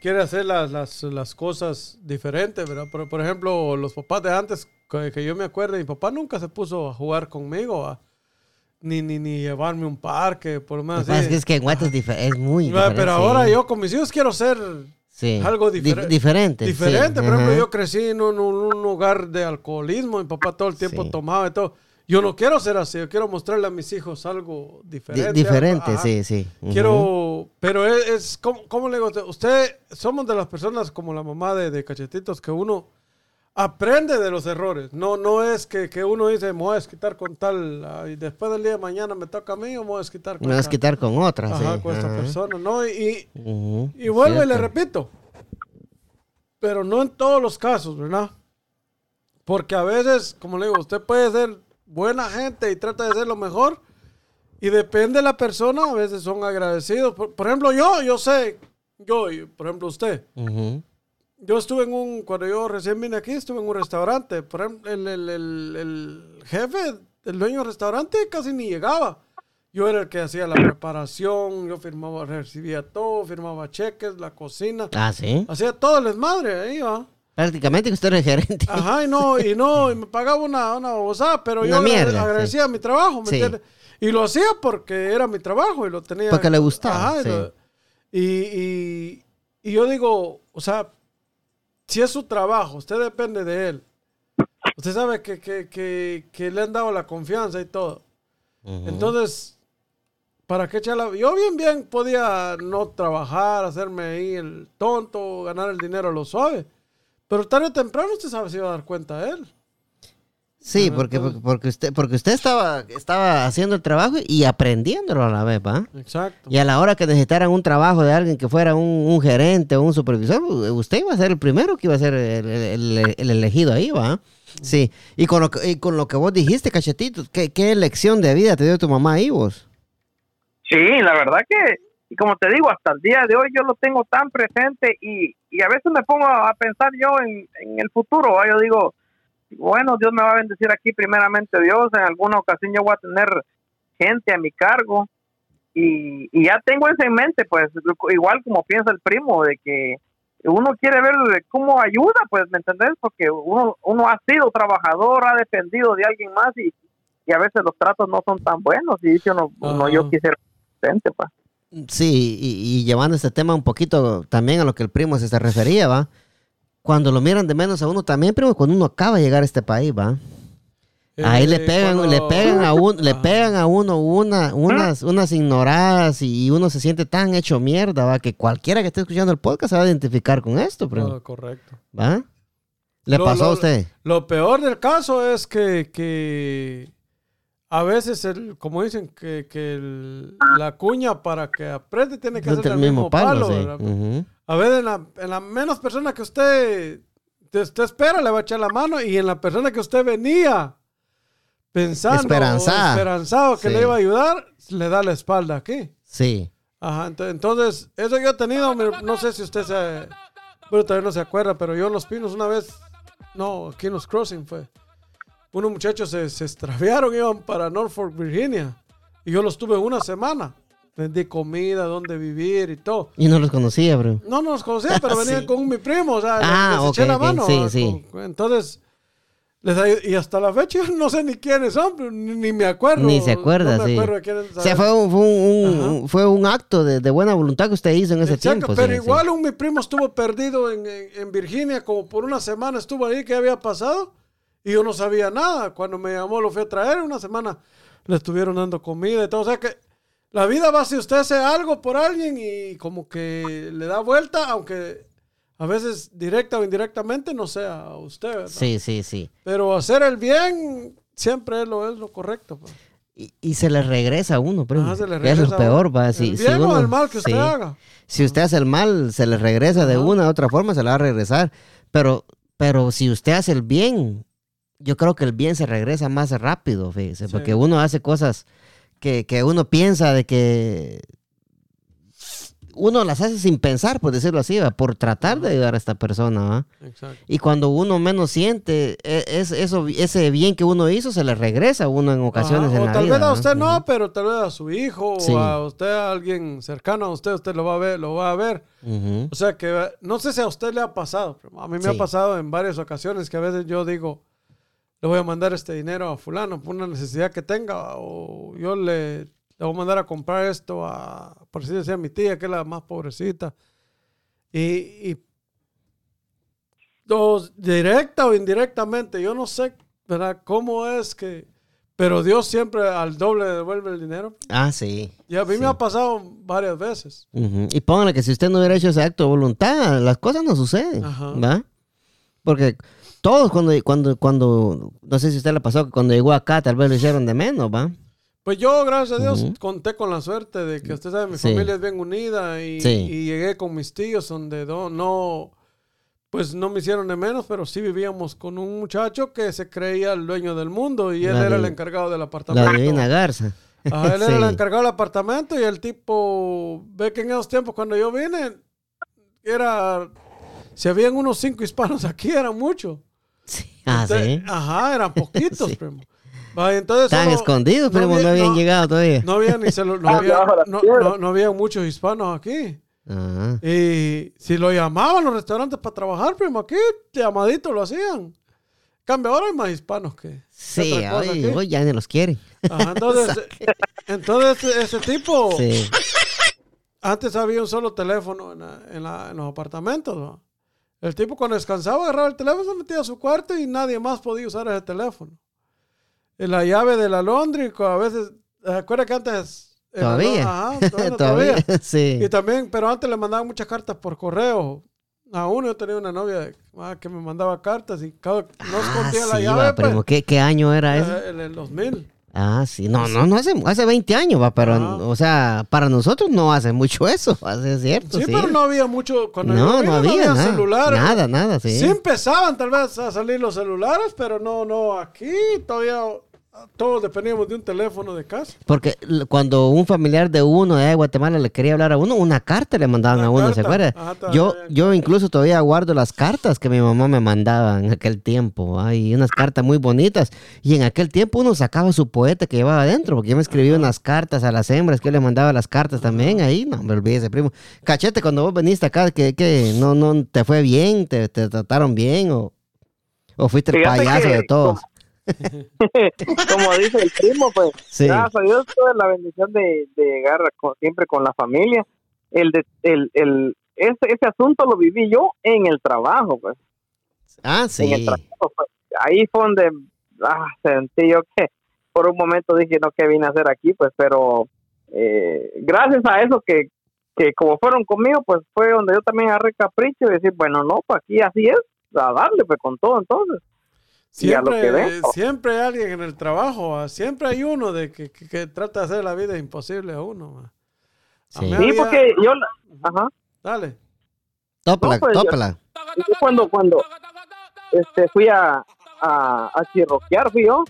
quiere hacer las, las, las, cosas diferentes, ¿verdad? Por, por ejemplo, los papás de antes, que, yo me acuerdo, mi papá nunca se puso a jugar conmigo, Ni, ni, ni llevarme a un parque, por lo menos. Es, es que en Guate es, es, muy diferente. Pero ahora yo con mis hijos quiero ser algo diferente. diferente. Diferente. Por ejemplo, yo crecí en un, un, hogar de alcoholismo, mi papá todo el tiempo tomaba y todo. Yo no quiero ser así, yo quiero mostrarle a mis hijos algo diferente. diferente, sí, sí. Quiero, pero es, ¿cómo, le digo? Usted, somos de las personas como la mamá de, de, Cachetitos, que uno aprende de los errores. No, no es que, que uno dice, me voy a desquitar con tal, y después del día de mañana me toca a mí o me voy a desquitar con Me voy a desquitar con otra, Ajá, con esta persona, ¿no? Y, y vuelvo y le repito, pero no en todos los casos, ¿verdad? Porque a veces, como le digo, usted puede ser buena gente y trata de ser lo mejor. Y depende de la persona, a veces son agradecidos. Por, ejemplo, yo, yo sé, yo, por ejemplo, usted. Yo estuve en un, cuando yo recién vine aquí, estuve en un restaurante. Por ejemplo, el, el, el, el jefe, el dueño del restaurante casi ni llegaba. Yo era el que hacía la preparación, yo firmaba, recibía todo, firmaba cheques, la cocina. Ah, sí. Hacía todo el desmadre ahí, va. Prácticamente que usted era gerente. Ajá, y no, y no, y me pagaba una, una pero yo agradecía mi trabajo, ¿me entiendes? Y lo hacía porque era mi trabajo y lo tenía. Porque le gustaba. Ajá, y, y, y, yo digo, o sea, si es su trabajo, usted depende de él. Usted sabe que, que, que, que le han dado la confianza y todo. Entonces, ¿para qué echarla? Yo bien, bien podía no trabajar, hacerme ahí el tonto, ganar el dinero lo suave. Pero tarde o temprano usted sabe si va a dar cuenta él. Sí, porque, porque, usted, porque usted estaba, estaba haciendo el trabajo y aprendiéndolo a la vez, ¿va? Exacto. Y a la hora que necesitaran un trabajo de alguien que fuera un, gerente o un supervisor, usted iba a ser el primero que iba a ser el, elegido ahí, ¿va? Sí. Y con, lo que, y con lo que vos dijiste, Cachetito, ¿qué, ¿qué lección de vida te dio tu mamá ahí vos? Sí, la verdad que y como te digo, hasta el día de hoy yo lo tengo tan presente y, y a veces me pongo a pensar yo en, en el futuro. Yo digo, bueno, Dios me va a bendecir aquí primeramente Dios, en alguna ocasión yo voy a tener gente a mi cargo y, y ya tengo eso en mente, pues igual como piensa el primo, de que uno quiere ver cómo ayuda, pues, ¿me entendés? Porque uno, uno ha sido trabajador, ha dependido de alguien más y, y a veces los tratos no son tan buenos y dice uno, no, yo quisiera presente, pues. Sí, y, llevando este tema un poquito también a lo que el primo se, refería, ¿va? Cuando lo miran de menos a uno también, primo, cuando uno acaba de llegar a este país, ¿va? Ahí le eh, pegan, le pegan a uno, le pegan a uno una, unas, unas ignoradas y uno se siente tan hecho mierda, va, que cualquiera que esté escuchando el podcast se va a identificar con esto, primo. Ah, correcto. ¿Va? ¿Le pasó a usted? Lo peor del caso es que, que a veces, el, como dicen, que, que la cuña para que aprende tiene que ser el mismo, palo. A veces, en la, en la, menos persona que usted, usted espera, le va a echar la mano. Y en la persona que usted venía pensando, esperanzado que le iba a ayudar, le da la espalda aquí. Sí. Ajá, entonces, eso yo he tenido, no sé si usted se. Bueno, todavía no se acuerda, pero yo en Los Pinos una vez. No, aquí en Los Crossing fue unos muchachos se, se extraviaron, iban para Norfolk, Virginia. Y yo los tuve una semana. Vendí comida, dónde vivir y todo. Y no los conocía, bro. No, no los conocía, pero venían con mi primo. O sea, ah, les, eché la mano. Sí, sí. entonces, les, y hasta la fecha no sé ni quiénes son, ni, me acuerdo. Ni se acuerda, sí. o sea, fue un, fue un, fue un acto de, de, buena voluntad que usted hizo en ese tiempo. Pero igual un, mi primo estuvo perdido en, en, en, Virginia, como por una semana estuvo ahí, ¿qué había pasado? Y yo no sabía nada. Cuando me llamó, lo fui a traer. Una semana le estuvieron dando comida y todo. O sea que la vida va si usted hace algo por alguien y como que le da vuelta, aunque a veces directa o indirectamente no sea usted. Sí, sí, sí. Pero hacer el bien siempre es lo, es lo correcto. Pues. y, y se le regresa a uno, le Que es lo a peor, va. El Si, si bien o uno- el mal que usted sí. haga. Si usted hace el mal, se le regresa de Ajá. una u otra forma, se le va a regresar. Pero, pero si usted hace el bien, yo creo que el bien se regresa más rápido, fíjese, Sí. porque uno hace cosas que, que uno piensa de que uno las hace sin pensar, por decirlo así, ¿va? por tratar de ayudar a esta persona. ¿va? Exacto. Y cuando uno menos siente, e- es, eso, ese bien que uno hizo se le regresa a uno en ocasiones en o la tal vida. vez a ¿va? usted no, Ujú. pero tal vez a su hijo Sí. o a usted, a alguien cercano a usted, usted lo va a ver, lo va a ver. Ujú. O sea que no sé si a usted le ha pasado, pero a mí me Sí. ha pasado en varias ocasiones que a veces yo digo, le voy a mandar este dinero a fulano por una necesidad que tenga o yo le, le voy a mandar a comprar esto a, por si decía mi tía, que es la más pobrecita. Y, y o directa o indirectamente, yo no sé, ¿verdad? ¿Cómo es que... Pero Dios siempre al doble devuelve el dinero. Ah, sí. Y a mí Sí. me ha pasado varias veces. Ujú. Y póngale que si usted no hubiera hecho ese acto de voluntad, las cosas no suceden, Ajá. ¿va? Porque todos cuando, cuando, cuando, no sé si usted le pasó que cuando llegó acá tal vez lo hicieron de menos, ¿va? Pues yo, gracias a Dios, Ujú. conté con la suerte de que usted sabe, mi Sí. familia es bien unida y, Sí. y llegué con mis tíos donde no, no, pues no me hicieron de menos, pero sí vivíamos con un muchacho que se creía el dueño del mundo y él La era el encargado del La apartamento. divina garza. Ajá, él era el Sí. encargado del apartamento y el tipo, ve que en esos tiempos cuando yo vine, era, si habían unos cinco hispanos aquí, eran muchos. Sí. Ah, Entonces, sí. Ajá, eran poquitos, Sí. primo. Entonces Estaban solo- escondidos, pero no, había- habían no- llegado todavía. no había ni celu- no, Ah, había, no, no- no había muchos hispanos aquí. Ajá. Y si lo llamaban los restaurantes para trabajar, primo, aquí llamadito lo hacían. Cambio, ahora hay más hispanos que. Sí, hoy, ya ni los quieren. Ajá, entonces, entonces ese, ese tipo, Sí. antes había un solo teléfono en, la- en la- en los apartamentos. ¿no? El tipo cuando descansaba agarraba el teléfono, se metía a su cuarto y nadie más podía usar ese teléfono. Y la llave de la Londres, a veces, ¿se acuerda que antes... en Todavía. Ajá, todavía, todavía. sí. Y también, pero antes le mandaban muchas cartas por correo. A uno yo tenía una novia ah, que me mandaba cartas y cada, no Ah, escondía la sí, llave. va, pues. ¿Qué, ¿Qué año era eh, en el 2000. Ah, sí. No, no, no hace, hace 20 años, va, pero, o sea, para nosotros no hace mucho eso, hace es cierto. Sí, Sí, pero no había mucho. Cuando no, vine, no había nada. celulares. Nada, nada, sí. Sí. empezaban tal vez a salir los celulares, pero no, no, aquí todavía todos dependíamos de un teléfono de casa. Porque cuando un familiar de uno de Guatemala le quería hablar a uno, una carta le mandaban Una a uno, ¿se acuerda? Ajá, está yo, yo incluso todavía guardo las cartas que mi mamá me mandaba en aquel tiempo. Hay unas cartas muy bonitas. Y en aquel tiempo uno sacaba su poeta que llevaba adentro, porque yo me escribía unas cartas a las hembras, que yo le mandaba las cartas también ahí. No, me olvidé primo. Cachete, cuando vos veniste acá, que, que no, no te fue bien, te, te trataron bien o, o fuiste el Fíjate payaso que de todos. como dice el primo, pues Sí. gracias a Dios tuve la bendición de, de llegar con- siempre con la familia. El de, el, el, ese, ese asunto lo viví yo en el trabajo, pues. Ah, En el sí. trabajo, pues. Ahí fue donde ah, sentí yo que por un momento dije, no, ¿qué vine a hacer aquí? Pues, pero eh, gracias a eso que, que como fueron conmigo, pues fue donde yo también agarré capricho y decir, bueno, no, pues aquí así es, a darle pues con todo entonces. Y a lo que Siempre, siempre hay alguien en el trabajo, siempre hay uno de que, que- que trata de hacer la vida imposible a uno. ah. A Sí. mí Sí, había- porque yo, ajá. Dale. Tópala, No, pues, tópala. Yo cuando cuando este fui a a, a chirroquear fui yo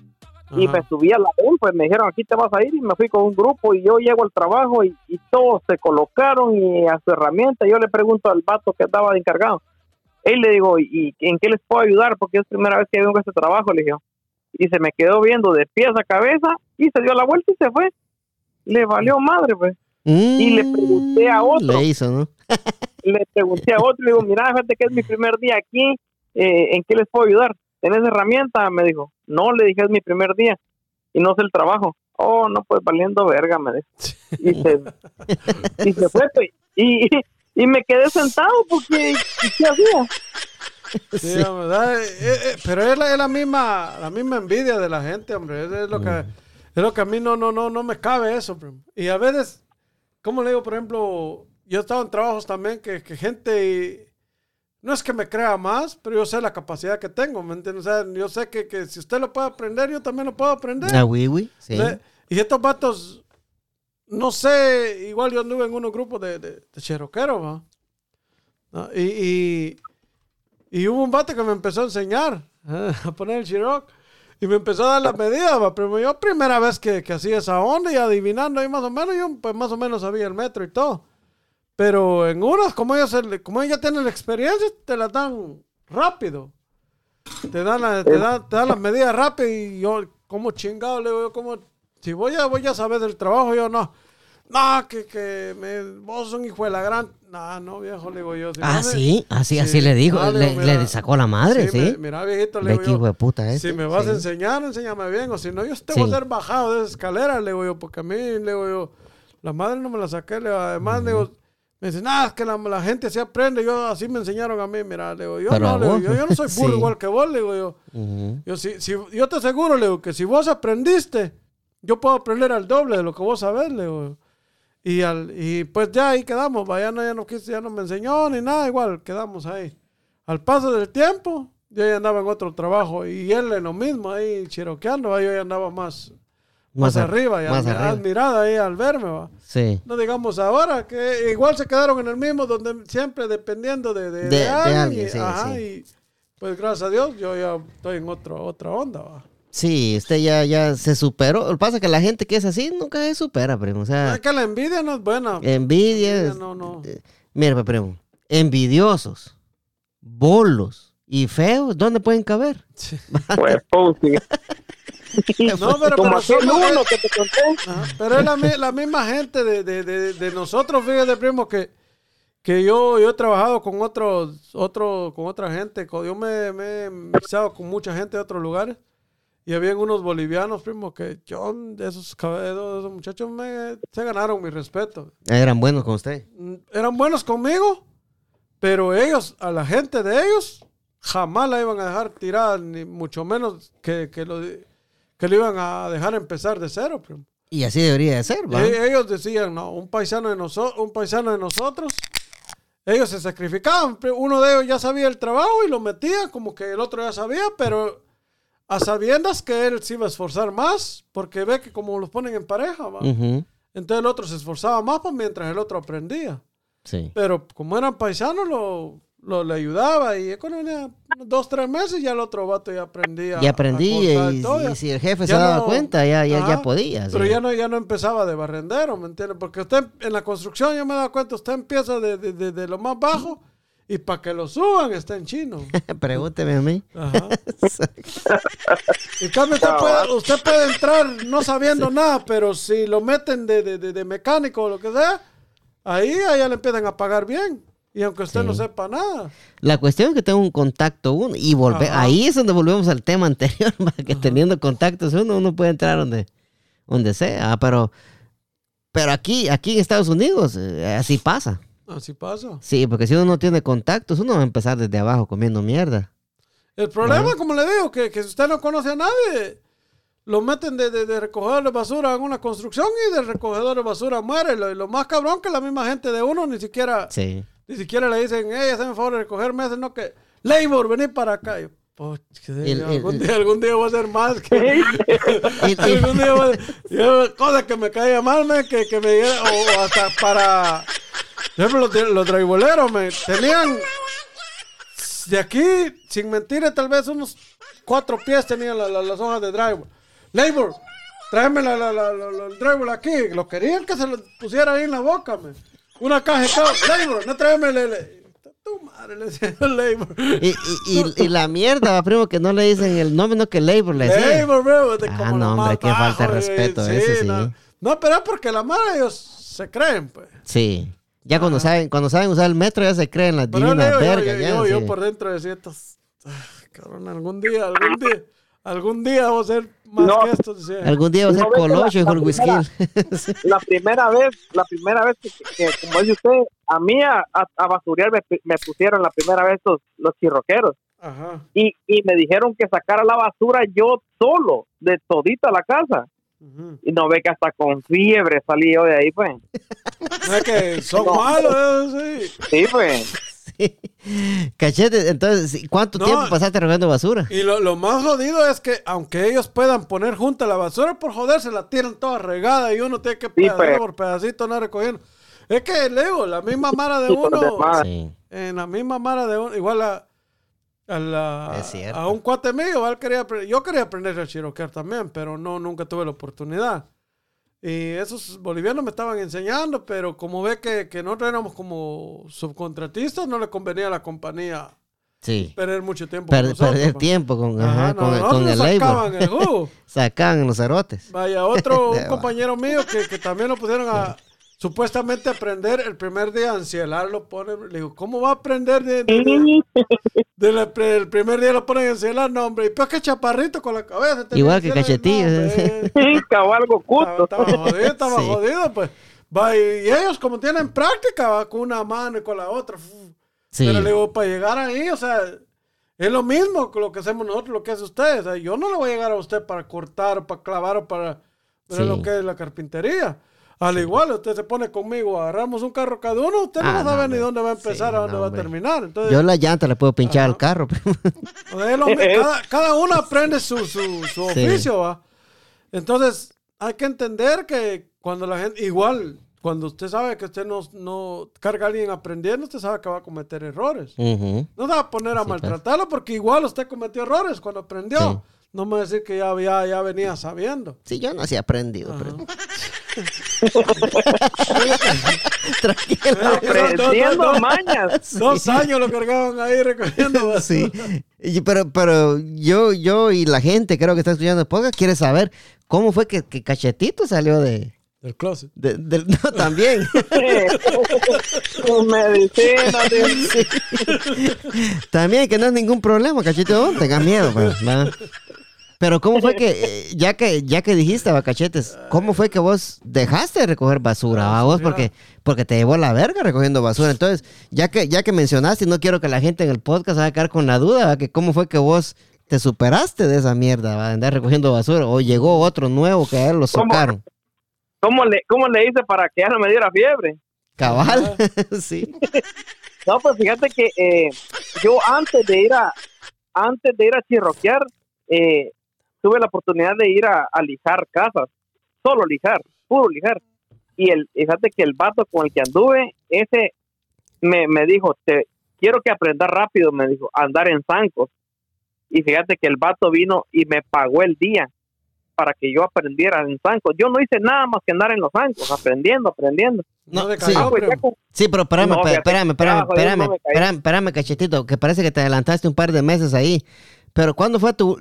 y me subí a la avión, pues me dijeron aquí te vas a ir y me fui con un grupo y yo llego al trabajo y, y todos se colocaron y a su herramienta yo le pregunto al vato que estaba de encargado él le digo ¿y en qué les puedo ayudar? porque es primera vez que vengo a este trabajo le dije y se me quedó viendo de pies a cabeza y se dio la vuelta y se fue le valió madre pues Y le pregunté a otro. Le hizo, ¿no? le pregunté a otro, le digo, mira, fíjate que es mi primer día aquí, eh, ¿en qué les puedo ayudar? ¿Tenés herramienta? Me dijo, no, le dije, es mi primer día y no sé el trabajo. Oh, no, pues valiendo verga, me dijo. Y se, y se fue, pues, y, y me quedé sentado porque, ¿qué hacía? Sí, hombre, da- eh, eh, pero es la, es la misma la misma envidia de la gente, hombre. Es, es lo que es lo que a mí no no no no me cabe eso, primo. Y a veces, como le digo, por ejemplo, yo he estado en trabajos también que, que gente no es que me crea más, pero yo sé la capacidad que tengo, ¿me entiendes? O sea, yo sé que, que si usted lo puede aprender, yo también lo puedo aprender. Ah, oui, oui, sí. Ve, Y estos vatos, no sé, igual yo anduve en unos grupos de, de, de cheroqueros, ¿va? ¿No? Y, y, y hubo un vato que me empezó a enseñar ¿eh? a poner el Chiroc. Y me empezó a dar las medidas, ¿va? pero yo primera vez que, que hacía esa onda y adivinando ahí más o menos, yo pues más o menos sabía el metro y todo. Pero en unas, como ellos, como ellos ya tienen la experiencia, te la dan rápido. Te dan, la- te dan, te dan las medidas rápido y yo, como chingado, le digo yo, como, si voy a, voy a saber del trabajo, yo no. No, que, que me, vos sos un hijo de la gran. No, no, viejo, le digo yo. si Ah, me- sí, así, Sí. así le dijo, Ah, le, digo, le mira, sacó la madre, sí. me- mira, viejito, le digo yo, puta este. si me vas sí. a enseñar, enséñame bien, o si no, yo te Sí. voy a hacer bajado de esa escalera, le digo yo, porque a mí, le digo yo, la madre no me la saqué, le digo, además, le digo, me dice, nada, es que la, la gente se aprende, yo así me enseñaron a mí, mira, le digo, yo Pero no, le digo, yo, yo no soy burro sí. igual que vos, le digo yo, Ujú. yo, si, si, yo te aseguro, le digo, que si vos aprendiste, yo puedo aprender al doble de lo que vos sabés, le digo. Y, al, y pues ya ahí quedamos, ya no, ya no ya no me enseñó ni nada, igual quedamos ahí. Al paso del tiempo, yo ya andaba en otro trabajo y él en lo mismo, ahí chiroqueando, va, yo ya andaba más, más, a- arriba, ya más admi- arriba. admirada ahí al verme, va. Sí. No digamos ahora, que igual se quedaron en el mismo, donde siempre dependiendo de, de, De- de de alguien, alguien, y, sí, ajá, sí. y pues gracias a Dios yo ya estoy en otro, otra onda, va. Sí, usted ya, ya se superó. Lo que pasa es que la gente que es así nunca se supera, primo. O sea, Es que la envidia no es buena. envidia. Envidia no, no. Mira, pues, primo. Envidiosos, bolos y feos, ¿dónde pueden caber? Pues, pussy. No, pero, Como pero uno que te conté. Ajá, Pero es la, la misma gente de, de- de- de nosotros, fíjate, primo, que, que yo, yo he trabajado con otros, otro, con otra gente. Yo me, me he mixado con mucha gente de otros lugares. Y habían unos bolivianos, primo, que yo, de esos, de esos muchachos, me, se ganaron mi respeto. Eran buenos con usted. Mm, Eran buenos conmigo, pero ellos, a la gente de ellos, jamás la iban a dejar tirada, ni mucho menos que, que, lo, que le iban a dejar empezar de cero, primo. Y así debería de ser, ¿va? E- ellos decían, no, un paisano de nosotros, un paisano de nosotros, ellos se sacrificaban. Uno de ellos ya sabía el trabajo y lo metía, como que el otro ya sabía, pero a sabiendas que él se iba a esforzar más, porque ve que como los ponen en pareja, ¿va? Entonces el otro se esforzaba más pues, mientras el otro aprendía. Sí. Pero como eran paisanos, lo, lo- le ayudaba y venía dos, tres meses ya el otro vato ya aprendía. Y a- aprendí a cortar y, y si el jefe se daba no- cuenta, ya, ya, ya podía. Pero sí. ya no, ya no empezaba de barrendero, ¿me entiendes? Porque usted en la construcción, yo me he dado cuenta, usted empieza de, de- de- de lo más bajo y para que lo suban está en chino. Pregúnteme a mí. Ajá. En cambio, usted puede, usted puede entrar no sabiendo nada, pero si lo meten de, de- de- de mecánico o lo que sea, ahí a ella le empiezan a pagar bien. Y aunque usted Sí. no sepa nada. La cuestión es que tengo un contacto uno y volver, ahí es donde volvemos al tema anterior, que teniendo contactos uno, uno puede entrar donde, donde sea, ah, pero, pero aquí, aquí en Estados Unidos eh, así pasa. Así pasa. Sí, porque si uno no tiene contactos, uno va a empezar desde abajo comiendo mierda. El problema, como le digo, que, que si usted no conoce a nadie, lo meten de, de, de recogedor de basura en una construcción y del recogedor de basura muere. Lo, y lo más cabrón que la misma gente de uno ni siquiera, Sí. ni siquiera le dicen, hey, hazme favor de recogerme, ese no que, Labor, vení para acá. Y yo, "Poch, que de- El- el- algún, día, algún día voy a hacer más que... Algún día voy a- yo, cosa que me caía mal, me, que, que me diera- o, o hasta para... Los, los driveboleros, me tenían de aquí, sin mentir, tal vez unos cuatro pies tenían la- la- las hojas de drywall. Labor, tráeme la, el drywall aquí. Lo querían que se lo pusiera ahí en la boca, me. Una caja de. Labor, no tráeme el... el- tu madre, le decía el labor. y, y- y- y la mierda, primo, que no le dicen el nombre, no que labor le decía. Labor, bro, de Ah, no, hombre, qué falta de respeto, ese sí. No, No, pero es porque la madre ellos se creen, pues. Sí. Ya cuando saben, cuando saben usar el metro ya se creen las Pero yo, divinas yo, yo, vergas. ya, yo, yo sí. por dentro decía, estos, ah, cabrón, algún día, algún día, algún día vamos a ser más No. que decía. Algún día va a ser colocho, hijo el whisky. la primera vez, la primera vez que, que, como dice usted, a mí a, a, a basurear me, me pusieron la primera vez los, los chirroqueros Ajá. y, y me dijeron que sacara la basura yo solo de todita la casa y no ve que hasta con fiebre salí yo de ahí pues No es que son No. malos, eh, sí. sí pues Cachete, entonces, ¿cuánto No. tiempo pasaste recogiendo basura? Y lo, lo más jodido es que aunque ellos puedan poner junta la basura, por joder se la tiran toda regada y uno tiene que pedacito pues. por pedacito andar recogiendo. Es que, Leo, la misma mara de Sí, por uno. Sí. en la misma mara de uno, igual a, a, la- Es cierto. a un cuate mío, él quería, yo quería aprender a chiroquear también, pero no, nunca tuve la oportunidad. Y esos bolivianos me estaban enseñando, pero como ve que, que nosotros éramos como subcontratistas, no le convenía a la compañía Sí. perder mucho tiempo. Per- con nosotros, perder tiempo con, Ajá, no, con, el- con sacaban labor. el jugo. Sacaban los cerotes. Vaya, otro un compañero mío que, que también lo pusieron a supuestamente aprender el primer día a encielar, lo ponen, le digo, ¿cómo va a aprender de, de- de- de la pre- el primer día lo ponen a encielar? No, hombre, y pues que chaparrito con la cabeza. Igual que Cachetillo. no, hombre. Cabal Estaba, Gokuto. estaba jodido, estaba Sí. jodido, pues. Va, y, y ellos como tienen práctica, va con una mano y con la otra. Sí. Pero le digo, para llegar ahí, o sea, es lo mismo que lo que hacemos nosotros, lo que hace usted. O sea, yo no le voy a llegar a usted para cortar, o para clavar, o para ver Sí. lo que es la carpintería. Al igual, usted se pone conmigo, agarramos un carro cada uno, usted no Ah, saber ni dónde va a empezar, Sí, a dónde no, va a terminar. Entonces, Yo la llanta le puedo pinchar Ajá. al carro. o sea, es lo mismo, cada, cada uno aprende su, su, su Sí. oficio, ¿va? Entonces, hay que entender que cuando la gente, igual, cuando usted sabe que usted no, no carga a alguien aprendiendo, usted sabe que va a cometer errores. No se va a poner a Sí, pues. maltratarlo porque igual usted cometió errores cuando aprendió. No me decir que ya, ya, ya venía sabiendo. Sí, yo no así aprendido. pero- Aprendiendo mañas. Dos años lo cargaban ahí recogiendo basura. Sí. Y- Pero, pero yo, yo y la gente creo que está escuchando el podcast quiere saber cómo fue que, que Cachetito salió de, Del closet. de- del- no, también. Con medicina. Sí. También que no es ningún problema, Cachetito, no tengas miedo, pues. Pero cómo fue que, eh, ya que, ya que dijiste, va, cachetes, ¿cómo fue que vos dejaste de recoger basura, vos? Porque, porque te llevó la verga recogiendo basura. Entonces, ya que, ya que mencionaste, y no quiero que la gente en el podcast vaya a quedar con la duda, ¿va? que cómo fue que vos te superaste de esa mierda, va, de andar recogiendo basura, o llegó otro nuevo que a él lo ¿Cómo? sacaron. ¿Cómo le, ¿Cómo le hice para que ya no me diera fiebre? Cabal, sí. No, pues fíjate que eh, yo antes de ir a antes de ir a chirroquear, eh, tuve la oportunidad de ir a, a lijar casas, solo lijar, puro lijar. Y el, fíjate que el vato con el que anduve, ese me, me dijo, te quiero que aprendas rápido, me dijo, a andar en zancos. Y fíjate que el vato vino y me pagó el día para que yo aprendiera en zancos. Yo no hice nada más que andar en los zancos, aprendiendo, aprendiendo. No, sí. Ah, pues con- Sí, pero espérame, No, espérame, espérame, Dios, espérame, no me caí. espérame, espérame, cachetito, que parece que te adelantaste un par de meses ahí. Pero ¿cuándo fue tu...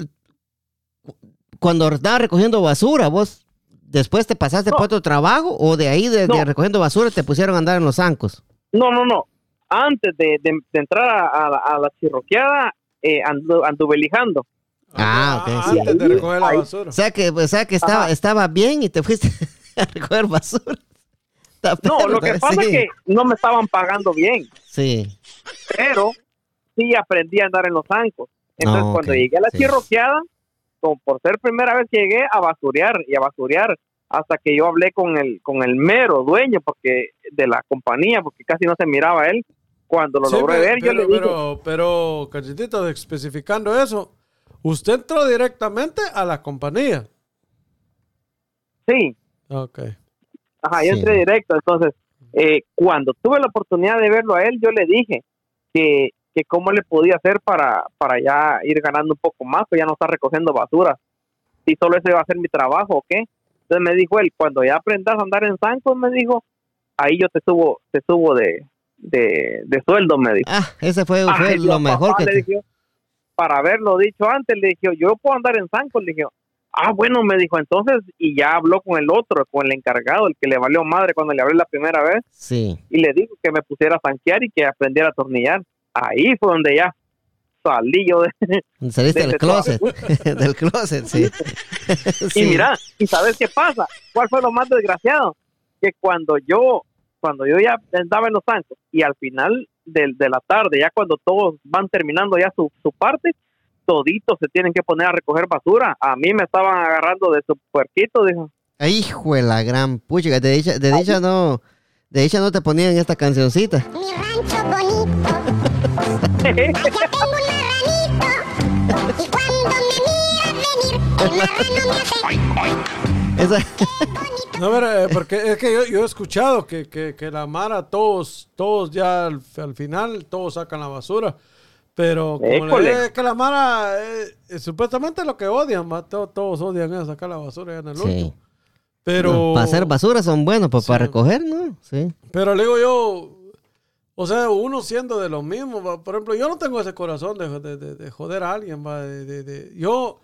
Cuando estabas recogiendo basura, vos después te pasaste No. por otro trabajo o de ahí de, recogiendo basura te pusieron a andar en los zancos? No, no, no. Antes de, de- de entrar a, a la, a la chirroqueada, eh, andu- anduve lijando. Ah, ok, sí. Antes de recoger la basura. O sea que, o sea que estaba, Ajá. estaba bien y te fuiste a recoger basura. Está No, perro, lo que pasa sí, es que no me estaban pagando bien, Sí, pero sí aprendí a andar en los zancos. Entonces, Ah, cuando llegué a la sí. chirroqueada, como por ser primera vez que llegué a basurear y a basurear, hasta que yo hablé con el con el mero dueño porque de la compañía, porque casi no se miraba él. Cuando lo Sí, logré ver, yo pero, le dije, pero, pero, Cachetito, especificando eso, usted entró directamente a la compañía. sí, Ok. Ajá, yo Sí. entré directo. Entonces, eh, cuando tuve la oportunidad de verlo a él, yo le dije que, que cómo le podía hacer para, para ya ir ganando un poco más, pues ya no estar recogiendo basura. Si solo ese va a ser mi trabajo o qué. Entonces me dijo él, cuando ya aprendas a andar en zancos, me dijo, ahí yo te subo, te subo de, de, de sueldo, me dijo. Ah, ese fue, fue Ay, lo mejor que le te... para haberlo dicho antes, le dije yo, puedo andar en zancos, le dije ah, bueno, me dijo entonces, y ya habló con el otro, con el encargado, el que le valió madre cuando le hablé la primera vez, Sí. y le dijo que me pusiera a zanquear y que aprendiera a atornillar. Ahí fue donde ya salí yo de... Saliste de del closet. del closet, sí. Y Sí. mira, ¿y sabes qué pasa? ¿Cuál fue lo más desgraciado? Que cuando yo, cuando yo ya andaba en los zancos y al final de, de la tarde, ya cuando todos van terminando ya su, su parte, toditos se tienen que poner a recoger basura. A mí me estaban agarrando de su puerquito, dijo. Hijo de la gran pucha, de dicha, de dicha no, de dicha no te ponían esta cancioncita. Mi rancho bonito, Allá tengo un marranito y cuando me mira venir, el marrano me hace Esa- No, pero, eh, porque es que yo, yo he escuchado que, que, que la Mara, todos, todos ya al, al final, todos sacan la basura. Pero como le es que la Mara, eh, eh, supuestamente lo que odian, va, to- todos odian es sacar la basura ya en el Sí. último. Pero, No, para hacer basura son buenos, pues para Sí. recoger, ¿no? Sí. pero le digo yo, o sea, uno siendo de lo mismo, va, por ejemplo, yo no tengo ese corazón de, de- de- de joder a alguien, va, de, de- de- yo,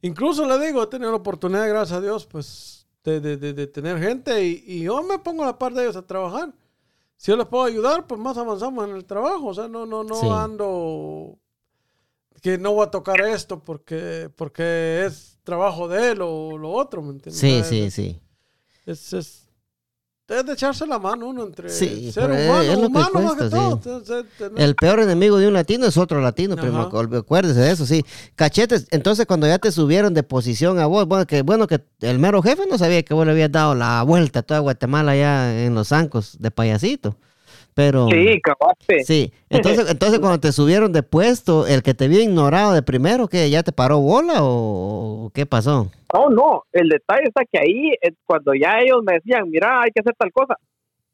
incluso le digo, he tenido la oportunidad, gracias a Dios, pues, de, tener gente y, y yo me pongo a la par de ellos a trabajar. Si yo les puedo ayudar, pues más avanzamos en el trabajo, o sea, no, no, no Sí. ando que no voy a tocar esto porque, porque es trabajo de él o lo otro, ¿me entiendes? Sí, sí, sí. es, es, es de echarse la mano uno entre Sí, ser humano, es lo que humano más cuesta, que todo. sí. Entonces, tener- El peor enemigo de un latino es otro latino, primo. Ajá. Acuérdese de eso, sí. Cachetes, entonces cuando ya te subieron de posición a vos, bueno, que bueno que el mero jefe no sabía que vos le habías dado la vuelta a toda Guatemala allá en los zancos de payasito. Pero. Sí, cabaste. Sí, entonces, entonces cuando te subieron de puesto, el que te vio ignorado de primero, ¿qué? ¿Ya te paró bola o, qué pasó? No, no, el detalle está que ahí, eh, cuando ya ellos me decían, mira, hay que hacer tal cosa,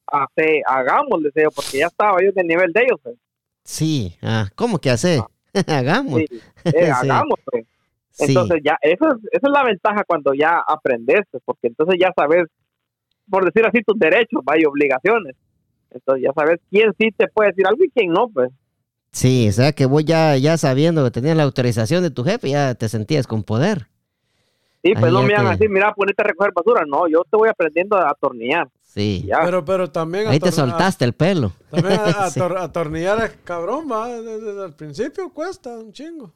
hace, hagamos, les digo, porque ya estaba yo en el nivel de ellos. pues. Sí, ah, ¿cómo que hace? Hagamos. Sí, eh, Sí. hagamos. pues. Sí. Entonces ya, eso es, esa es la ventaja cuando ya aprendes, pues, porque entonces ya sabes, por decir así, tus derechos, ¿va? y obligaciones. Entonces ya sabes quién sí te puede decir algo y quién no, pues. Sí, o sea que vos ya, ya sabiendo que tenías la autorización de tu jefe, ya te sentías con poder. Sí, pues Ahí no me van a decir, mira, ponete a recoger basura. No, yo te voy aprendiendo a atornillar. Sí. Ya. pero, pero también Ahí te soltaste el pelo. también a- Sí. atornillar es cabrón, va. Desde, desde el principio cuesta un chingo.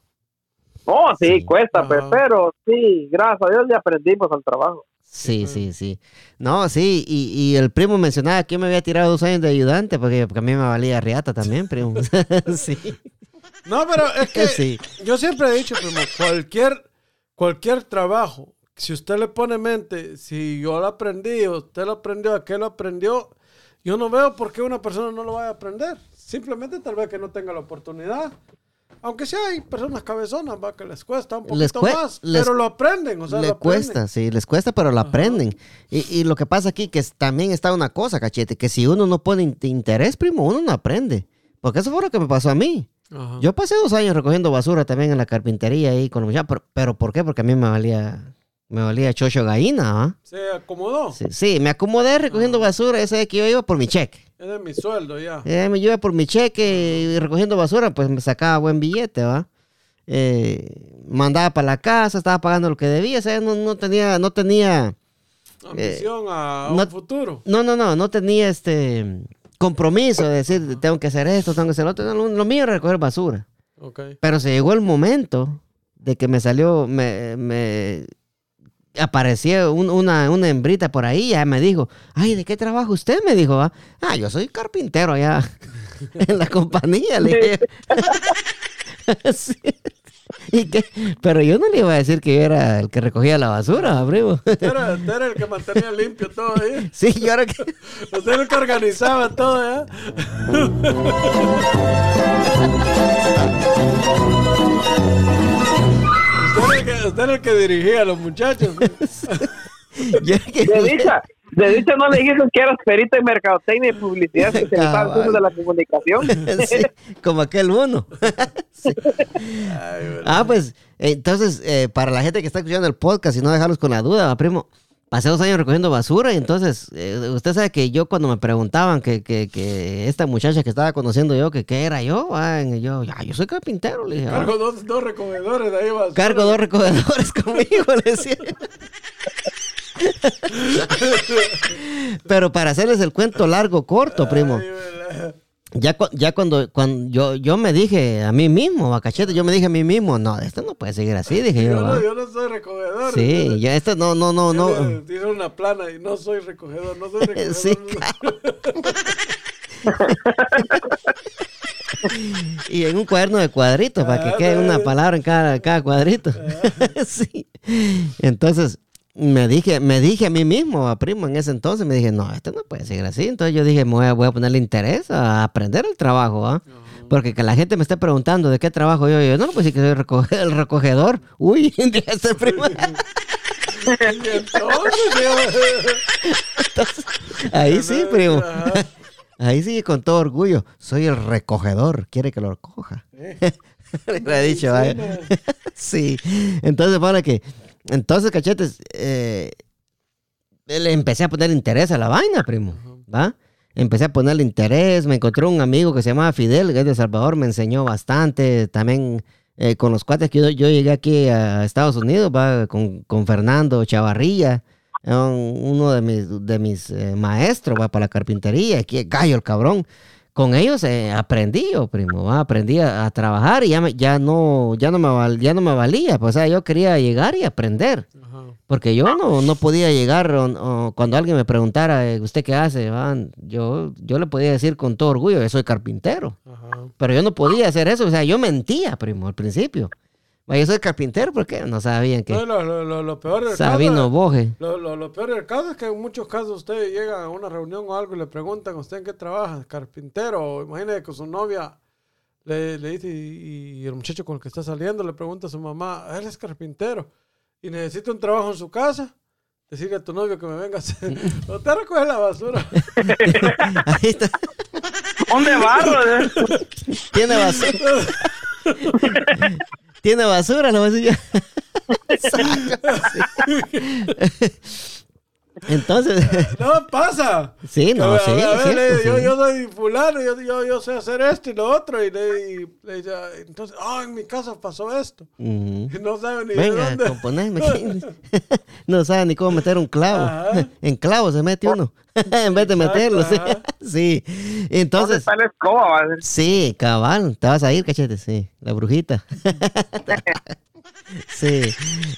No, sí, Sí. cuesta, pues, pero sí, gracias a Dios ya aprendimos al trabajo. Sí, sí, sí. No, sí, y, y el primo mencionaba que yo me había tirado dos años de ayudante porque, porque a mí me valía riata también, primo. sí. No, pero es que Sí. yo siempre he dicho, primo, cualquier, cualquier trabajo, si usted le pone mente, si yo lo aprendí, o usted lo aprendió, aquel lo aprendió, yo no veo por qué una persona no lo vaya a aprender. Simplemente tal vez que no tenga la oportunidad. Aunque sí hay personas cabezonas, va, que les cuesta un Les poquito cue- más, les- pero lo aprenden, o sea, le lo aprenden. cuesta, sí, les cuesta, pero lo aprenden. Y, y lo que pasa aquí, que es- también está una cosa, cachete, que si uno no pone in- interés, primo, uno no aprende. Porque eso fue lo que me pasó a mí. Ajá. Yo pasé dos años recogiendo basura también en la carpintería ahí con los pero, pero ¿por qué? Porque a mí me valía, me valía chocho gallina, ¿ah? Se acomodó. Sí, sí, me acomodé recogiendo basura, ese que yo iba por mi cheque. Es de mi sueldo ya. Eh, me iba por mi cheque y recogiendo basura, pues me sacaba buen billete, ¿va? Eh, mandaba para la casa, estaba pagando lo que debía, o sea, no, no tenía, no tenía, Ambición a no- un futuro. no, no, no, no tenía este compromiso de decir, tengo que hacer esto, tengo que hacer lo otro, No, lo, mío era recoger basura. Ok. Pero se llegó el momento de que me salió, me, me apareció un- una, una hembrita por ahí, ya me dijo, ay, ¿de qué trabaja usted? Me dijo, ah, "Ah, yo soy carpintero allá en la compañía. Le dije yo. Sí. ¿Y qué? Pero yo no le iba a decir que yo era el que recogía la basura, primo. Era, el que mantenía limpio todo ahí. Sí, yo era que... Usted era el que organizaba todo, ¿ya? Usted era, el que, usted era el que dirigía a los muchachos. yo era que- De dicha, de dicha no le dijiste que eras perito en mercadotecnia y publicidad en Cabal. ciencias de la comunicación. Sí, como aquel uno. Sí. Ay, bueno. Ah, pues, entonces, eh, para la gente que está escuchando el podcast y no dejarlos con la duda, primo, pasé dos años recogiendo basura y entonces, eh, usted sabe que yo cuando me preguntaban que, que, que esta muchacha que estaba conociendo yo, que qué era yo, yo, ya, yo soy carpintero, le dije, "Ah". Cargo dos, dos recogedores de ahí. basura. cargo dos recogedores conmigo, le decía. Pero para hacerles el cuento largo, corto, primo. Ay. Ya, cu- ya cuando, cuando yo, yo me dije a mí mismo, a cachete, yo me dije a mí mismo, no, esto no puede seguir así, dije yo. Yo no, yo no soy recogedor. Sí, ya esto no, no, no, no. Tiene, una plana y no soy recogedor, no soy recogedor. Sí, Y en un cuaderno de cuadritos, para que Ah, quede una palabra en cada, cada cuadrito. sí. Entonces, me dije, me dije a mí mismo, a primo, en ese entonces, me dije, no, esto no puede seguir así. Entonces yo dije, voy a, voy a ponerle interés a aprender el trabajo, ¿ah? Porque que la gente me esté preguntando de qué trabajo yo, yo no, pues sí que soy recoge- el recogedor. Uy, dije este primo. Entonces, Ahí sí, primo. Ahí sí, con todo orgullo. Soy el recogedor. Quiere que lo recoja. Le he dicho, vaya. sí. Entonces, para que. Entonces, cachetes, eh, le empecé a poner interés a la vaina, primo. ¿Va? Empecé a ponerle interés. Me encontré un amigo que se llamaba Fidel, que es de Salvador. Me enseñó bastante. También eh, con los cuates que yo, yo llegué aquí a Estados Unidos, va con, con Fernando un- uno de mis, de mis eh, maestros va para la carpintería, aquí gallo el cabrón. Con ellos eh, aprendí yo, primo, ¿va? aprendí a, a trabajar y ya, me- ya, no, ya, no me val- ya no me valía, pues o sea, yo quería llegar y aprender. Ajá. Porque yo no, no podía llegar o- o cuando alguien me preguntara, eh, ¿usted qué hace? va? Yo, yo le podía decir con todo orgullo, yo soy carpintero. Ajá. Pero yo no podía hacer eso, o sea, yo mentía, primo, al principio. Va, Yo soy carpintero porque no sabían que No, lo, lo, lo, lo peor del Sabino caso, Boje. lo, lo, lo peor del caso es que en muchos casos usted llega a una reunión o algo y le preguntan, ¿usted en qué trabaja? Carpintero. O Imagine que su novia le, le dice, y, y el muchacho con el que está saliendo le pregunta a su mamá, él es carpintero y necesita un trabajo en su casa. Decirle a tu novio que me venga a hacer. O te recoge la basura. Ahí está. Un de barro. ¿eh? Tiene basura. Tiene basura, la basura. Entonces, No, pasa. sí, no, sí, a ver, a ver, cierto, le- yo, sí. yo soy fulano, yo, yo, yo sé hacer esto y lo otro. Y le, y le dice, "Ah, entonces, ah, en mi casa pasó esto. No sabe ni de Venga, dónde. aquí. No sabe ni cómo meter un clavo. Ajá. En clavo se mete uno. en vez de meterlo, sí. Sí. ¿Dónde Entonces, está la sí, cabal. Te vas a ir, cachete, sí. La brujita. sí.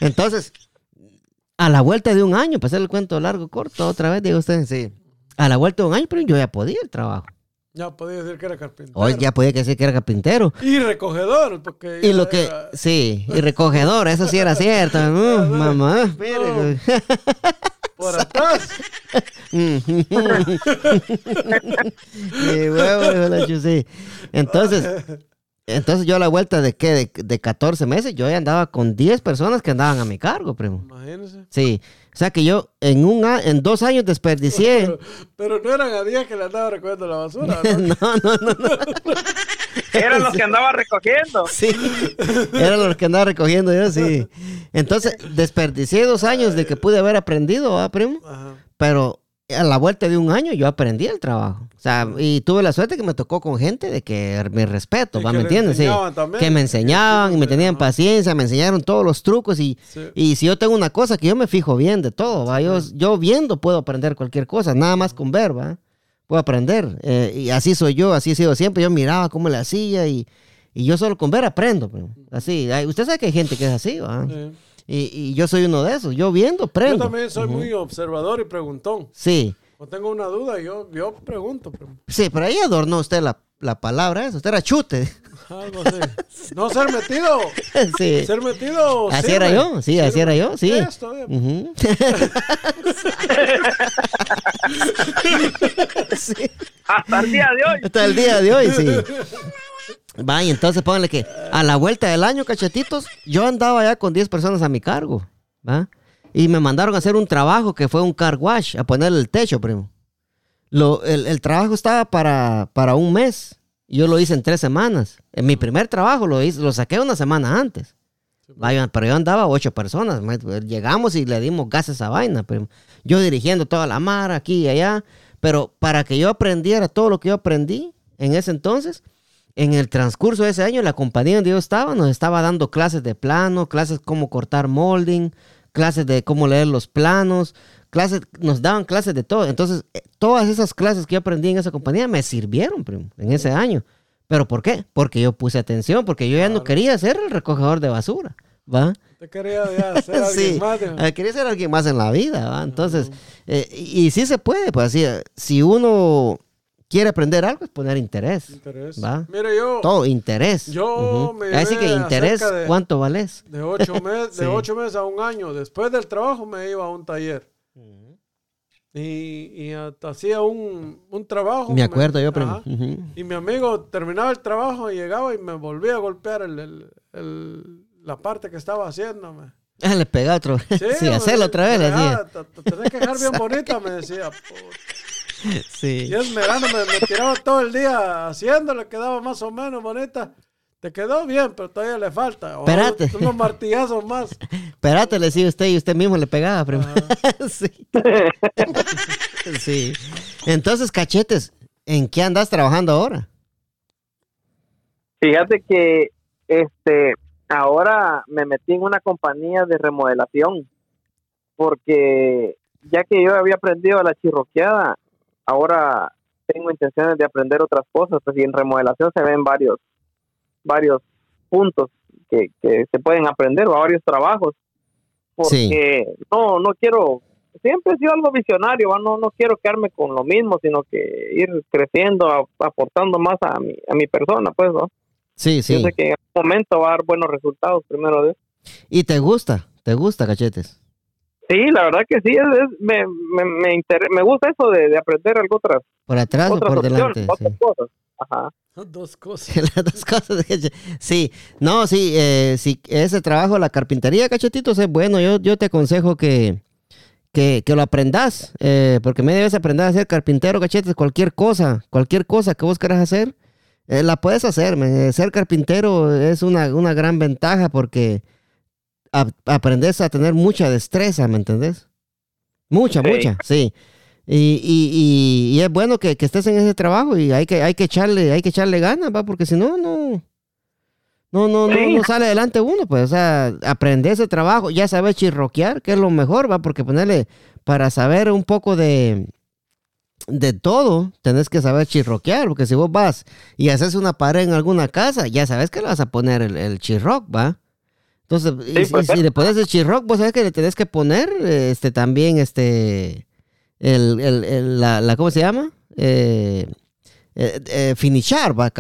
Entonces, a la vuelta de un año, para hacer el cuento largo, corto, otra vez, digo usted, sí. A la vuelta de un año, pero yo ya podía el trabajo. Ya podía decir que era carpintero. Hoy ya podía decir que era carpintero. Y recogedor, porque... Y lo que, era- sí, y recogedor, eso sí era cierto. Uh, mamá, mire. Por atrás. Sí. Entonces, entonces yo a la vuelta de qué, de, de 14 meses, yo ya andaba con 10 personas que andaban a mi cargo, primo. Imagínense. Sí. O sea que yo en un a- en dos años desperdicié. Pero, pero no eran a días que le andaba recogiendo la basura. ¿no? No, no, no, no. Eran los que andaba recogiendo. Sí. Era lo que andaba recogiendo yo, sí. Entonces, desperdicié dos años de que pude haber aprendido, ¿ah, primo? Ajá. Pero a la vuelta de un año yo aprendí el trabajo. O sea, y tuve la suerte que me tocó con gente de que me respeto, ¿va? ¿me entiendes? Sí. también. Que me enseñaban y me tenían paciencia, me enseñaron todos los trucos y, Sí. y si yo tengo una cosa que yo me fijo bien de todo, ¿va? Yo, yo viendo puedo aprender cualquier cosa, nada más con ver, ¿va? Puedo aprender. Eh, y así soy yo, así he sido siempre. Yo miraba cómo le hacía y, y yo solo con ver aprendo. pero Así, usted sabe que hay gente que es así, ¿va? Y, y yo soy uno de esos. Yo viendo Yo aprendo. también soy muy observador y preguntón. Sí. Cuando tengo una duda, yo, yo pregunto. Sí, pero ahí adornó usted la, la palabra esa. Usted era chute. Algo así. No ser metido. sí. Ser metido. Así sirve. era yo, sí, así Sirve. era yo, sí. Esto. Ujú. Sí, Hasta el día de hoy. Hasta el día de hoy, sí. Vaya, entonces pónganle que a la vuelta del año, cachetitos, yo andaba ya con 10 personas a mi cargo, ¿va? Y me mandaron a hacer un trabajo que fue un car wash, a ponerle el techo, primo. Lo, el, el trabajo estaba para, para un mes. Yo lo hice en tres semanas. En mi primer trabajo lo hice, lo saqué una semana antes. Vaya, pero yo andaba ocho personas. Llegamos y le dimos gas a esa vaina. primo. Yo dirigiendo toda la mar aquí y allá. Pero para que yo aprendiera todo lo que yo aprendí en ese entonces, en el transcurso de ese año, la compañía donde yo estaba nos estaba dando clases de plano, clases cómo cortar molding, clases de cómo leer los planos, clases, nos daban clases de todo. Entonces, eh, todas esas clases que yo aprendí en esa compañía me sirvieron, primo, en ese año. ¿Pero por qué? Porque yo puse atención, porque yo ya no quería ser el recogedor de basura, ¿va? Te quería ya ser alguien Sí, más. eh, quería ser alguien más en la vida, ¿va? Entonces, eh, y, y sí se puede, pues así, si uno quiere aprender algo es poner interés. Interés. Va. Mire, yo Todo, interés. Yo Ujú. me Así que interés, de- ¿cuánto vales? de ocho, meses, Sí. de ocho meses a un año, después del trabajo me iba a un taller. Y, hacía un, un trabajo. Me acuerdo yo, pero... Ajá. ujú. Y mi amigo terminaba el trabajo y llegaba y me volvía a golpear el, el- el- la parte que estaba haciéndome. Ah, le pega otro. Sí, me hacerlo otra vez, le decía. "Ah, te- te tenés que dejar bien bonita, me decía. puta. Sí. Y esmerándome, me tiraba todo el día haciéndole, quedaba más o menos bonita. Te quedó bien, pero todavía le falta. O Espérate. Unos martillazos más. Espérate, le decía usted y usted mismo le pegaba primero. sí. sí. Entonces, cachetes, ¿en qué andas trabajando ahora? Fíjate que este ahora me metí en una compañía de remodelación porque ya que yo había aprendido la chirroqueada, ahora tengo intenciones de aprender otras cosas, pues y en remodelación se ven varios varios puntos que, que se pueden aprender o varios trabajos porque no no quiero siempre he sido algo visionario no no quiero quedarme con lo mismo sino que ir creciendo a- aportando más a mi a mi persona pues ¿no? Sí, Yo sí. sé que en algún momento va a dar buenos resultados, primero Dios. ¿Y te gusta? ¿Te gusta, cachetes? Sí, la verdad que sí, es, es- me, me, me, inter- me gusta eso de, de aprender algo otras, ¿Por atrás o otras por opciones, delante? otras Sí. cosas. Ajá. Dos cosas. Las dos cosas. Sí, no, sí, eh, sí, ese trabajo, la carpintería, cachetitos, es bueno. Yo, yo te aconsejo que, que, que lo aprendas, eh, porque me debes aprender a ser carpintero, cachetes, cualquier cosa, cualquier cosa que vos quieras hacer, eh, la puedes hacer. Ser carpintero es una, una gran ventaja porque ap- aprendes a tener mucha destreza, ¿me entendés? Mucha, Sí. mucha, sí. Y, y, y, y es bueno que, que estés en ese trabajo y hay que, hay que echarle, hay que echarle ganas, va, porque si no, no, no, no, no, Sí. no sale adelante uno, pues, o sea, aprender ese trabajo, ya sabes chirroquear, que es lo mejor, va, porque ponerle, para saber un poco de, de todo, tenés que saber chirroquear, porque si vos vas y haces una pared en alguna casa, ya sabes que le vas a poner el, el chirroc, va. Entonces, y, Sí, si- pues, si le pones el chirroc, vos sabes que le tenés que poner, este, también, este, el, el- el- la, la- ¿cómo se llama? Eh, eh, eh, finichar, va,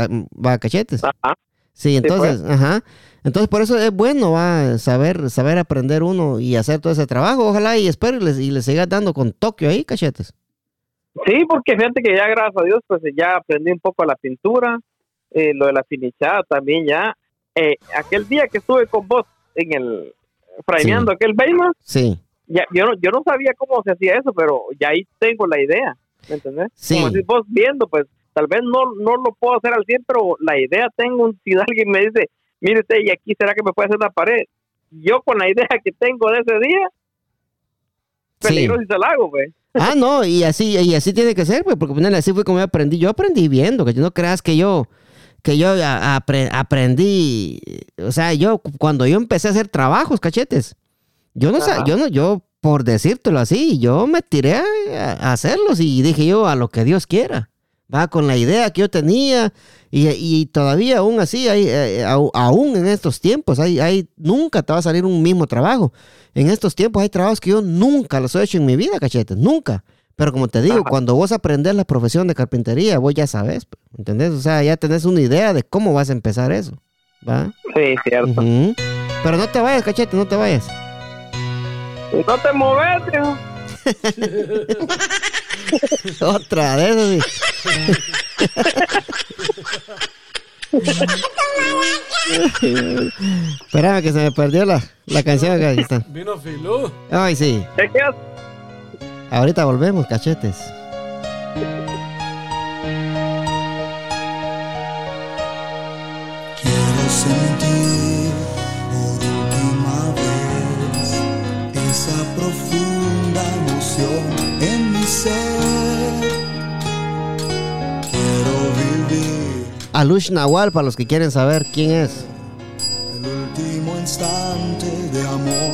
va, cachetes. Ajá. Sí, pues. entonces, ajá. Entonces, por eso es bueno, va, saber, saber aprender uno y hacer todo ese trabajo. Ojalá y espero y les, y les sigas dando con Tokio ahí, cachetes. Sí, porque fíjate que ya, gracias a Dios, pues ya aprendí un poco la pintura, eh, lo de la finichada también ya. Eh, aquel día que estuve con vos en el, frameando aquel Bayman, Sí, ya, yo, no, yo no sabía cómo se hacía eso, pero ya ahí tengo la idea, ¿me entendés? Sí. Como decís vos viendo, pues tal vez no, no lo puedo hacer al 100, pero la idea tengo, si alguien me dice, mire usted, y aquí será que me puede hacer una pared, yo con la idea que tengo de ese día, sí. peligro si se la hago, pues. Ah, no, y así, y así tiene que ser, pues, porque ponerle así fue como yo aprendí. Yo aprendí viendo, que no creas que yo, que yo apre- aprendí, o sea, yo cuando yo empecé a hacer trabajos, cachetes, yo no, Ajá. yo no, yo por decírtelo así, yo me tiré a, hacerlos y dije yo a lo que Dios quiera, va con la idea que yo tenía y, y todavía aún así, hay, eh, au- aún en estos tiempos, hay, hay, nunca te va a salir un mismo trabajo. En estos tiempos hay trabajos que yo nunca los he hecho en mi vida, cachetes, nunca. Pero como te digo, Ajá. cuando vos aprendes la profesión de carpintería, vos ya sabes, ¿entendés? O sea, ya tenés una idea de cómo vas a empezar eso, ¿va? Sí, cierto. Pero no te vayas, cachete, no te vayas. No te mueves, hijo. Otra de esas, sí. Espérame que se me perdió la, la canción acá. ahí está. Vino Filú. Ay, sí. ¿Qué quedas? Ahorita volvemos, cachetes. Quiero sentir por última vez esa profunda emoción en mi ser. Quiero vivir Alush Nahual, para los que quieren saber quién es. el último instante de amor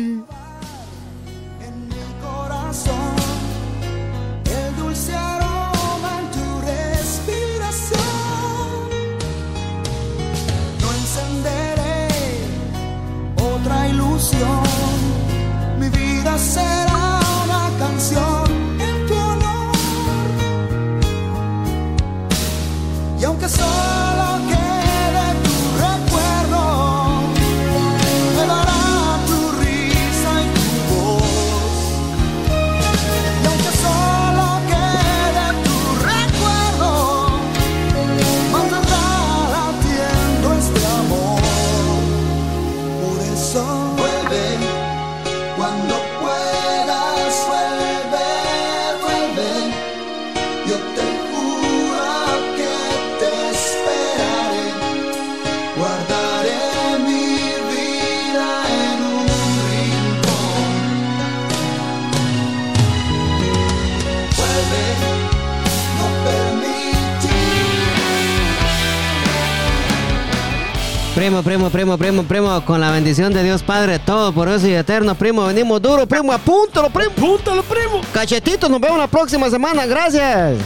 Primo, primo, primo, primo, con la bendición de Dios Padre, todo por eso y eterno, primo, venimos duro, primo, apúntalo, primo. Púntalo, primo. Cachetito, nos vemos la próxima semana, gracias.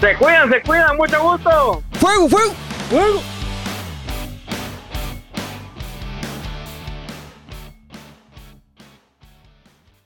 Se cuidan, se cuidan, mucho gusto. Fuego, fuego. Fuego.